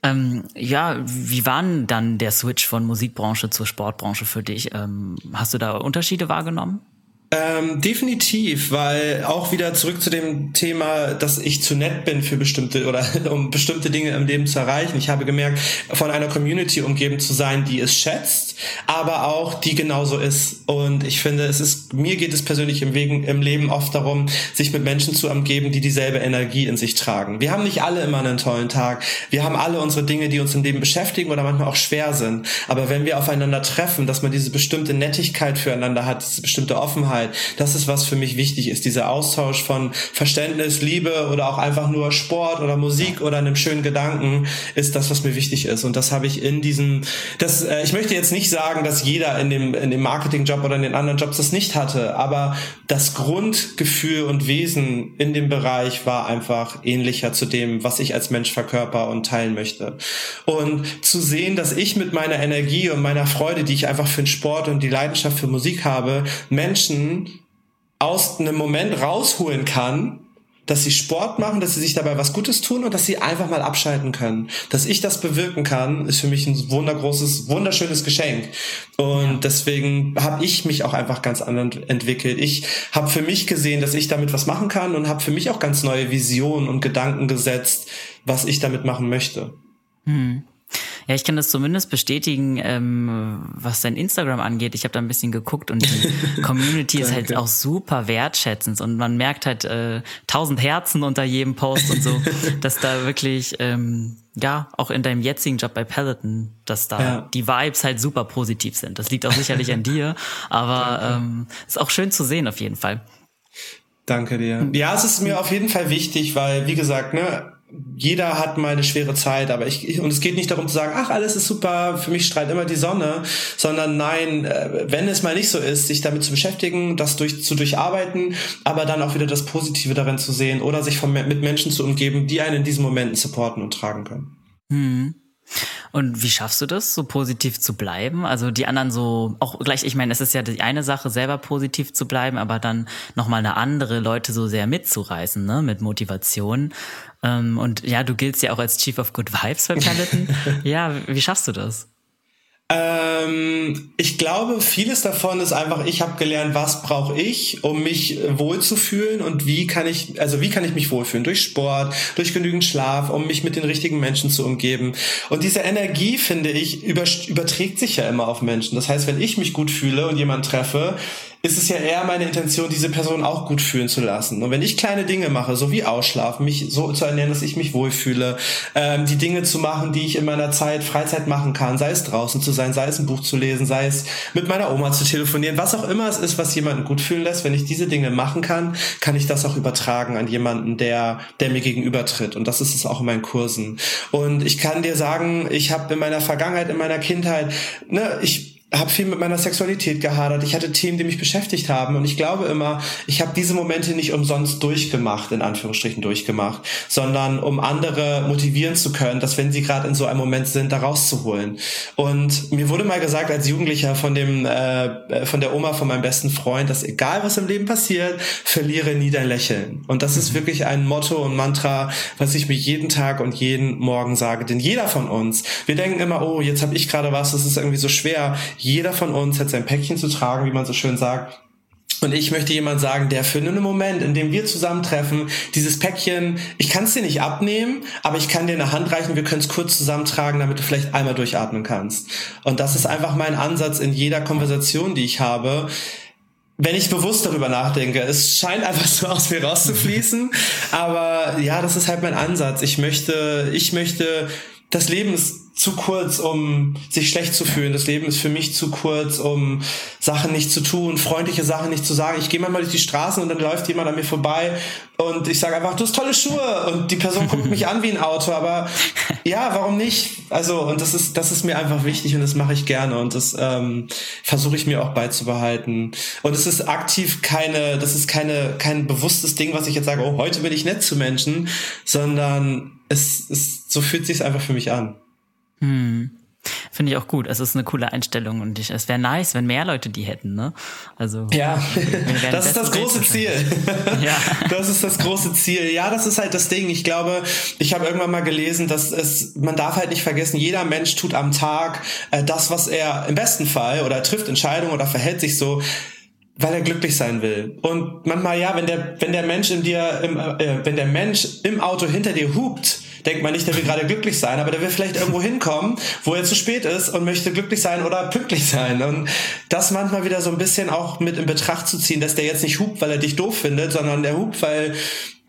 Ähm, ja, wie war denn dann der Switch von Musikbranche zur Sportbranche für dich? Ähm, hast du da Unterschiede wahrgenommen? Ähm, definitiv, weil auch wieder zurück zu dem Thema, dass ich zu nett bin für bestimmte oder um bestimmte Dinge im Leben zu erreichen. Ich habe gemerkt, von einer Community umgeben zu sein, die es schätzt, aber auch die genauso ist. Und ich finde, es ist, mir geht es persönlich im, Wegen, im Leben oft darum, sich mit Menschen zu umgeben, die dieselbe Energie in sich tragen. Wir haben nicht alle immer einen tollen Tag. Wir haben alle unsere Dinge, die uns im Leben beschäftigen oder manchmal auch schwer sind. Aber wenn wir aufeinander treffen, dass man diese bestimmte Nettigkeit füreinander hat, diese bestimmte Offenheit, Offenheit. Das ist, was für mich wichtig ist. Dieser Austausch von Verständnis, Liebe oder auch einfach nur Sport oder Musik oder einem schönen Gedanken ist das, was mir wichtig ist. Und das habe ich in diesem, das, äh, ich möchte jetzt nicht sagen, dass jeder in dem, in dem Marketingjob oder in den anderen Jobs das nicht hatte, aber das Grundgefühl und Wesen in dem Bereich war einfach ähnlicher zu dem, was ich als Mensch verkörper und teilen möchte. Und zu sehen, dass ich mit meiner Energie und meiner Freude, die ich einfach für den Sport und die Leidenschaft für Musik habe, Menschen aus einem Moment rausholen kann, dass sie Sport machen, dass sie sich dabei was Gutes tun und dass sie einfach mal abschalten können. Dass ich das bewirken kann, ist für mich ein wundergroßes, wunderschönes Geschenk. Und deswegen habe ich mich auch einfach ganz anders entwickelt. Ich habe für mich gesehen, dass ich damit was machen kann und habe für mich auch ganz neue Visionen und Gedanken gesetzt, was ich damit machen möchte. Hm. Ja, ich kann das zumindest bestätigen, ähm, was dein Instagram angeht. Ich habe da ein bisschen geguckt und die Community ist halt auch super wertschätzend und man merkt halt äh, tausend Herzen unter jedem Post und so, dass da wirklich ähm, ja auch in deinem jetzigen Job bei Peloton, dass da ja. die Vibes halt super positiv sind. Das liegt auch sicherlich an dir, aber ähm, ist auch schön zu sehen auf jeden Fall. Danke dir. Ja, es ist mir auf jeden Fall wichtig, weil wie gesagt, ne jeder hat mal eine schwere Zeit, aber ich, und es geht nicht darum zu sagen, ach, alles ist super, für mich strahlt immer die Sonne, sondern nein, äh, wenn es mal nicht so ist, sich damit zu beschäftigen, das durch, zu durcharbeiten, aber dann auch wieder das Positive darin zu sehen oder sich von, mit Menschen zu umgeben, die einen in diesen Momenten supporten und tragen können. Hm. Und wie schaffst du das, so positiv zu bleiben? Also die anderen so, auch gleich, ich meine, es ist ja die eine Sache, selber positiv zu bleiben, aber dann nochmal eine andere, Leute so sehr mitzureißen, ne, mit Motivation. Ähm, und ja, du giltst ja auch als Chief of Good Vibes für Peloton. ja, wie schaffst du das? Ähm, ich glaube, vieles davon ist einfach, ich habe gelernt, was brauche ich, um mich wohlzufühlen und wie kann ich, also wie kann ich mich wohlfühlen? Durch Sport, durch genügend Schlaf, um mich mit den richtigen Menschen zu umgeben. Und diese Energie, finde ich, über, überträgt sich ja immer auf Menschen. Das heißt, wenn ich mich gut fühle und jemanden treffe, ist es ja eher meine Intention, diese Person auch gut fühlen zu lassen. Und wenn ich kleine Dinge mache, so wie ausschlafen, mich so zu ernähren, dass ich mich wohlfühle, ähm, die Dinge zu machen, die ich in meiner Zeit, Freizeit machen kann, sei es draußen zu sein, sei es ein Buch zu lesen, sei es mit meiner Oma zu telefonieren, was auch immer es ist, was jemanden gut fühlen lässt, wenn ich diese Dinge machen kann, kann ich das auch übertragen an jemanden, der, der mir gegenübertritt. Und das ist es auch in meinen Kursen. Und ich kann dir sagen, ich habe in meiner Vergangenheit, in meiner Kindheit, ne, ich habe viel mit meiner Sexualität gehadert. Ich hatte Themen, die mich beschäftigt haben. Und ich glaube immer, ich habe diese Momente nicht umsonst durchgemacht, in Anführungsstrichen durchgemacht, sondern um andere motivieren zu können, dass wenn sie gerade in so einem Moment sind, da rauszuholen. Und mir wurde mal gesagt als Jugendlicher von dem äh, von der Oma von meinem besten Freund, dass egal was im Leben passiert, verliere nie dein Lächeln. Und das ist mhm. wirklich ein Motto und Mantra, was ich mir jeden Tag und jeden Morgen sage. Denn jeder von uns, wir denken immer, oh, jetzt habe ich gerade was, das ist irgendwie so schwer jeder von uns hat sein Päckchen zu tragen, wie man so schön sagt. Und ich möchte jemand sagen, der für einen Moment, in dem wir zusammentreffen, dieses Päckchen, ich kann es dir nicht abnehmen, aber ich kann dir eine Hand reichen, wir können es kurz zusammentragen, damit du vielleicht einmal durchatmen kannst. Und das ist einfach mein Ansatz in jeder Konversation, die ich habe wenn ich bewusst darüber nachdenke. Es scheint einfach so aus mir rauszufließen, aber ja, das ist halt mein Ansatz. Ich möchte, ich möchte, das Leben ist zu kurz, um sich schlecht zu fühlen. Das Leben ist für mich zu kurz, um Sachen nicht zu tun, freundliche Sachen nicht zu sagen. Ich gehe manchmal durch die Straßen und dann läuft jemand an mir vorbei und ich sage einfach, du hast tolle Schuhe und die Person guckt mich an wie ein Auto. Aber ja, warum nicht? Also und das ist das ist mir einfach wichtig und das mache ich gerne und das ähm, versuche ich mir auch beizubehalten. Und es ist aktiv keine, das ist keine kein bewusstes Ding, was ich jetzt sage, oh heute bin ich nett zu Menschen, sondern es, es so fühlt sich einfach für mich an. Hm. Finde ich auch gut. Es ist eine coole Einstellung und ich, es wäre nice, wenn mehr Leute die hätten, ne? Also. Ja, das ist das große Ziel. ja. Das ist das große Ziel. Ja, das ist halt das Ding. Ich glaube, ich habe irgendwann mal gelesen, dass es, man darf halt nicht vergessen, jeder Mensch tut am Tag äh, das, was er im besten Fall oder trifft Entscheidungen oder verhält sich so, weil er glücklich sein will. Und manchmal ja, wenn der, wenn der Mensch in dir, im, äh, wenn der Mensch im Auto hinter dir hupt, denkt man nicht, der will gerade glücklich sein, aber der will vielleicht irgendwo hinkommen, wo er zu spät ist und möchte glücklich sein oder pünktlich sein. Und das manchmal wieder so ein bisschen auch mit in Betracht zu ziehen, dass der jetzt nicht hupt, weil er dich doof findet, sondern der hupt, weil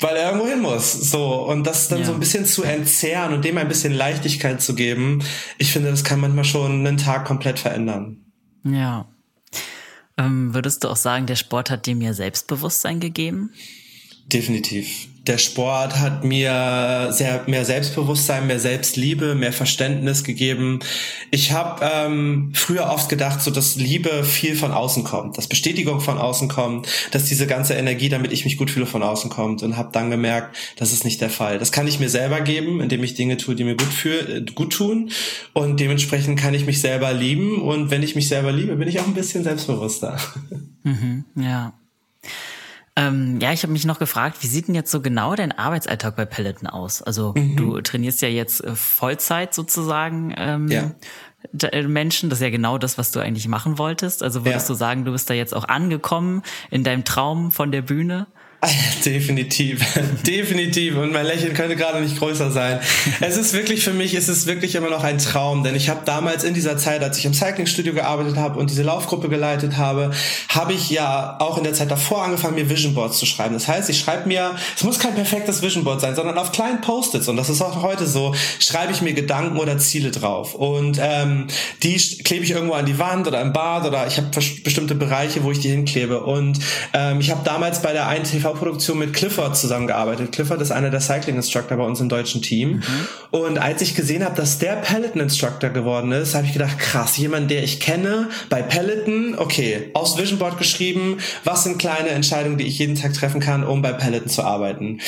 weil er irgendwo hin muss. So. Und das dann ja. so ein bisschen zu entzerren und dem ein bisschen Leichtigkeit zu geben, ich finde, das kann manchmal schon einen Tag komplett verändern. Ja. Ähm, würdest du auch sagen, der Sport hat dir mir Selbstbewusstsein gegeben? Definitiv der Sport hat mir sehr mehr Selbstbewusstsein, mehr Selbstliebe, mehr Verständnis gegeben. Ich habe ähm, früher oft gedacht, so dass Liebe viel von außen kommt, dass Bestätigung von außen kommt, dass diese ganze Energie, damit ich mich gut fühle, von außen kommt und habe dann gemerkt, das ist nicht der Fall. Das kann ich mir selber geben, indem ich Dinge tue, die mir gut, für, äh, gut tun und dementsprechend kann ich mich selber lieben und wenn ich mich selber liebe, bin ich auch ein bisschen selbstbewusster. Mhm, ja. Ähm, ja, ich habe mich noch gefragt, wie sieht denn jetzt so genau dein Arbeitsalltag bei Peloton aus? Also mhm. du trainierst ja jetzt äh, Vollzeit sozusagen ähm, ja. Äh, Menschen. Das ist ja genau das, was du eigentlich machen wolltest. Also würdest ja. du sagen, du bist da jetzt auch angekommen in deinem Traum von der Bühne? Definitiv, definitiv. Und mein Lächeln könnte gerade nicht größer sein. Es ist wirklich für mich, es ist wirklich immer noch ein Traum, denn ich habe damals in dieser Zeit, als ich im Cyclingstudio gearbeitet habe und diese Laufgruppe geleitet habe, habe ich ja auch in der Zeit davor angefangen, mir Vision Boards zu schreiben. Das heißt, ich schreibe mir, es muss kein perfektes Vision Board sein, sondern auf kleinen Post-its und das ist auch heute so, schreibe ich mir Gedanken oder Ziele drauf und ähm, die klebe ich irgendwo an die Wand oder im Bad oder ich habe bestimmte Bereiche, wo ich die hinklebe und ähm, ich habe damals bei der einen TV TV-Produktion mit Clifford zusammengearbeitet. Clifford ist einer der Cycling Instructor bei uns im deutschen Team. Mhm. Und als ich gesehen habe, dass der Peloton Instructor geworden ist, habe ich gedacht, krass, jemand, der ich kenne bei Peloton, okay, aufs Vision Board geschrieben, was sind kleine Entscheidungen, die ich jeden Tag treffen kann, um bei Peloton zu arbeiten.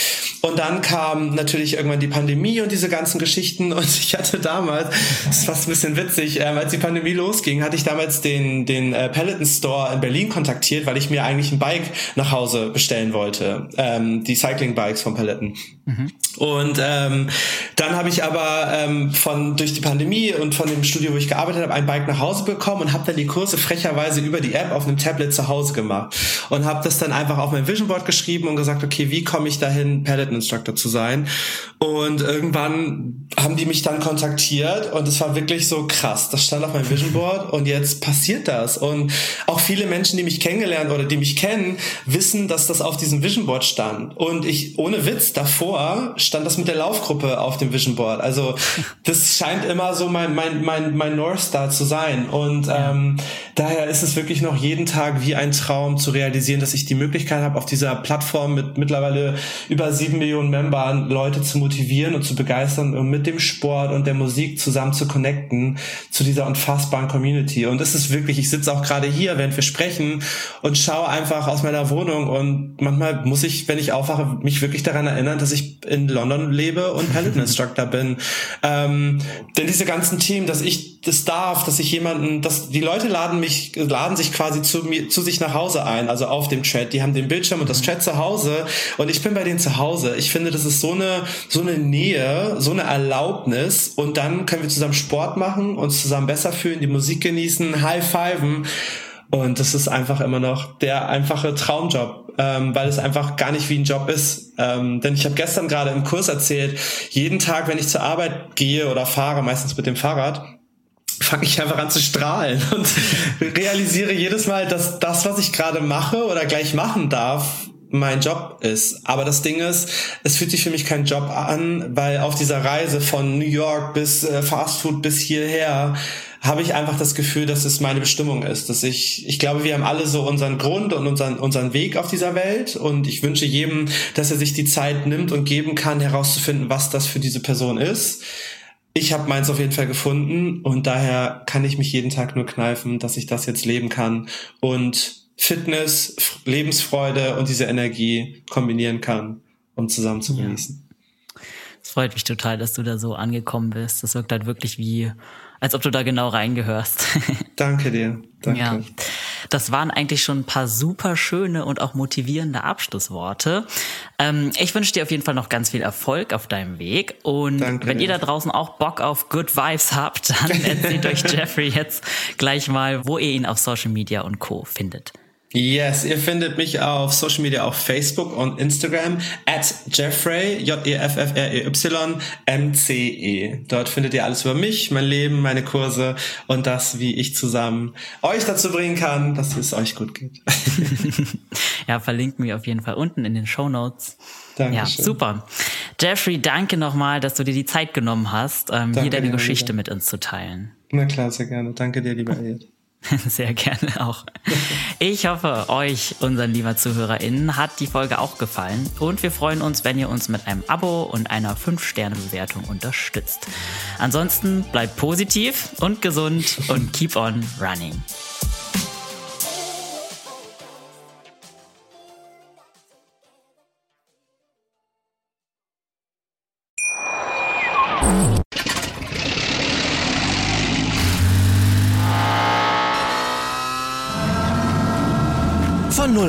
Und dann kam natürlich irgendwann die Pandemie und diese ganzen Geschichten und ich hatte damals, das ist fast ein bisschen witzig, äh, als die Pandemie losging, hatte ich damals den, den äh, Peloton Store in Berlin kontaktiert, weil ich mir eigentlich ein Bike nach Hause bestellen wollte wollte, ähm, die Cycling Bikes von Paletten. Und ähm, dann habe ich aber ähm, von durch die Pandemie und von dem Studio, wo ich gearbeitet habe, ein Bike nach Hause bekommen und habe dann die Kurse frecherweise über die App auf einem Tablet zu Hause gemacht und habe das dann einfach auf mein Vision Board geschrieben und gesagt, okay, wie komme ich dahin, Peloton Instructor zu sein? Und irgendwann haben die mich dann kontaktiert und es war wirklich so krass. Das stand auf meinem Vision Board und jetzt passiert das. Und auch viele Menschen, die mich kennengelernt oder die mich kennen, wissen, dass das auf diesem Vision Board stand. Und ich, ohne Witz, davor stand das mit der Laufgruppe auf dem Vision Board. Also das scheint immer so mein, mein, mein, mein North Star zu sein. Und ähm, daher ist es wirklich noch jeden Tag wie ein Traum zu realisieren, dass ich die Möglichkeit habe, auf dieser Plattform mit mittlerweile über sieben Millionen Membern Leute zu motivieren und zu begeistern und mit dem Sport und der Musik zusammen zu connecten zu dieser unfassbaren Community. Und es ist wirklich, ich sitze auch gerade hier, während wir sprechen und schaue einfach aus meiner Wohnung und manchmal muss ich, wenn ich aufwache, mich wirklich daran erinnern, dass ich in London lebe und Peloton Instructor bin. Ähm, denn diese ganzen Themen, dass ich das darf, dass ich jemanden, dass die Leute laden mich, laden sich quasi zu mir, zu sich nach Hause ein, also auf dem Chat. Die haben den Bildschirm und das Chat zu Hause und ich bin bei denen zu Hause. Ich finde, das ist so eine, so eine Nähe, so eine Erlaubnis und dann können wir zusammen Sport machen, uns zusammen besser fühlen, die Musik genießen, high-fiven. Und das ist einfach immer noch der einfache Traumjob, ähm, weil es einfach gar nicht wie ein Job ist. Ähm, denn ich habe gestern gerade im Kurs erzählt, jeden Tag, wenn ich zur Arbeit gehe oder fahre, meistens mit dem Fahrrad, fange ich einfach an zu strahlen und realisiere jedes Mal, dass das, was ich gerade mache oder gleich machen darf, mein Job ist. Aber das Ding ist, es fühlt sich für mich kein Job an, weil auf dieser Reise von New York bis äh, Fast Food bis hierher habe ich einfach das Gefühl, dass es meine Bestimmung ist. Dass ich, ich glaube, wir haben alle so unseren Grund und unseren, unseren Weg auf dieser Welt. Und ich wünsche jedem, dass er sich die Zeit nimmt und geben kann, herauszufinden, was das für diese Person ist. Ich habe meins auf jeden Fall gefunden und daher kann ich mich jeden Tag nur kneifen, dass ich das jetzt leben kann und Fitness, Lebensfreude und diese Energie kombinieren kann, um zusammen zu genießen. Es freut mich total, dass du da so angekommen bist. Das wirkt halt wirklich wie, als ob du da genau reingehörst. Danke dir. Danke. Ja. Das waren eigentlich schon ein paar super schöne und auch motivierende Abschlussworte. Ähm, ich wünsche dir auf jeden Fall noch ganz viel Erfolg auf deinem Weg. Und Danke. wenn ihr da draußen auch Bock auf Good Vibes habt, dann erzählt euch Jeffrey jetzt gleich mal, wo ihr ihn auf Social Media und Co. findet. Yes, ihr findet mich auf Social Media, auf Facebook und Instagram at Jeffrey, J-E-F-F-R-E-Y, M-C-E. Dort findet ihr alles über mich, mein Leben, meine Kurse und das, wie ich zusammen euch dazu bringen kann, dass es euch gut geht. ja, verlinken wir auf jeden Fall unten in den Show Notes. Dankeschön. Ja, super. Jeffrey, danke nochmal, dass du dir die Zeit genommen hast, ähm, hier deine Geschichte mit uns zu teilen. Na klar, sehr gerne. Danke dir, lieber Elliot. Sehr gerne auch. Ich hoffe, euch, unseren lieber ZuhörerInnen, hat die Folge auch gefallen und wir freuen uns, wenn ihr uns mit einem Abo und einer 5-Sterne-Bewertung unterstützt. Ansonsten bleibt positiv und gesund und keep on running.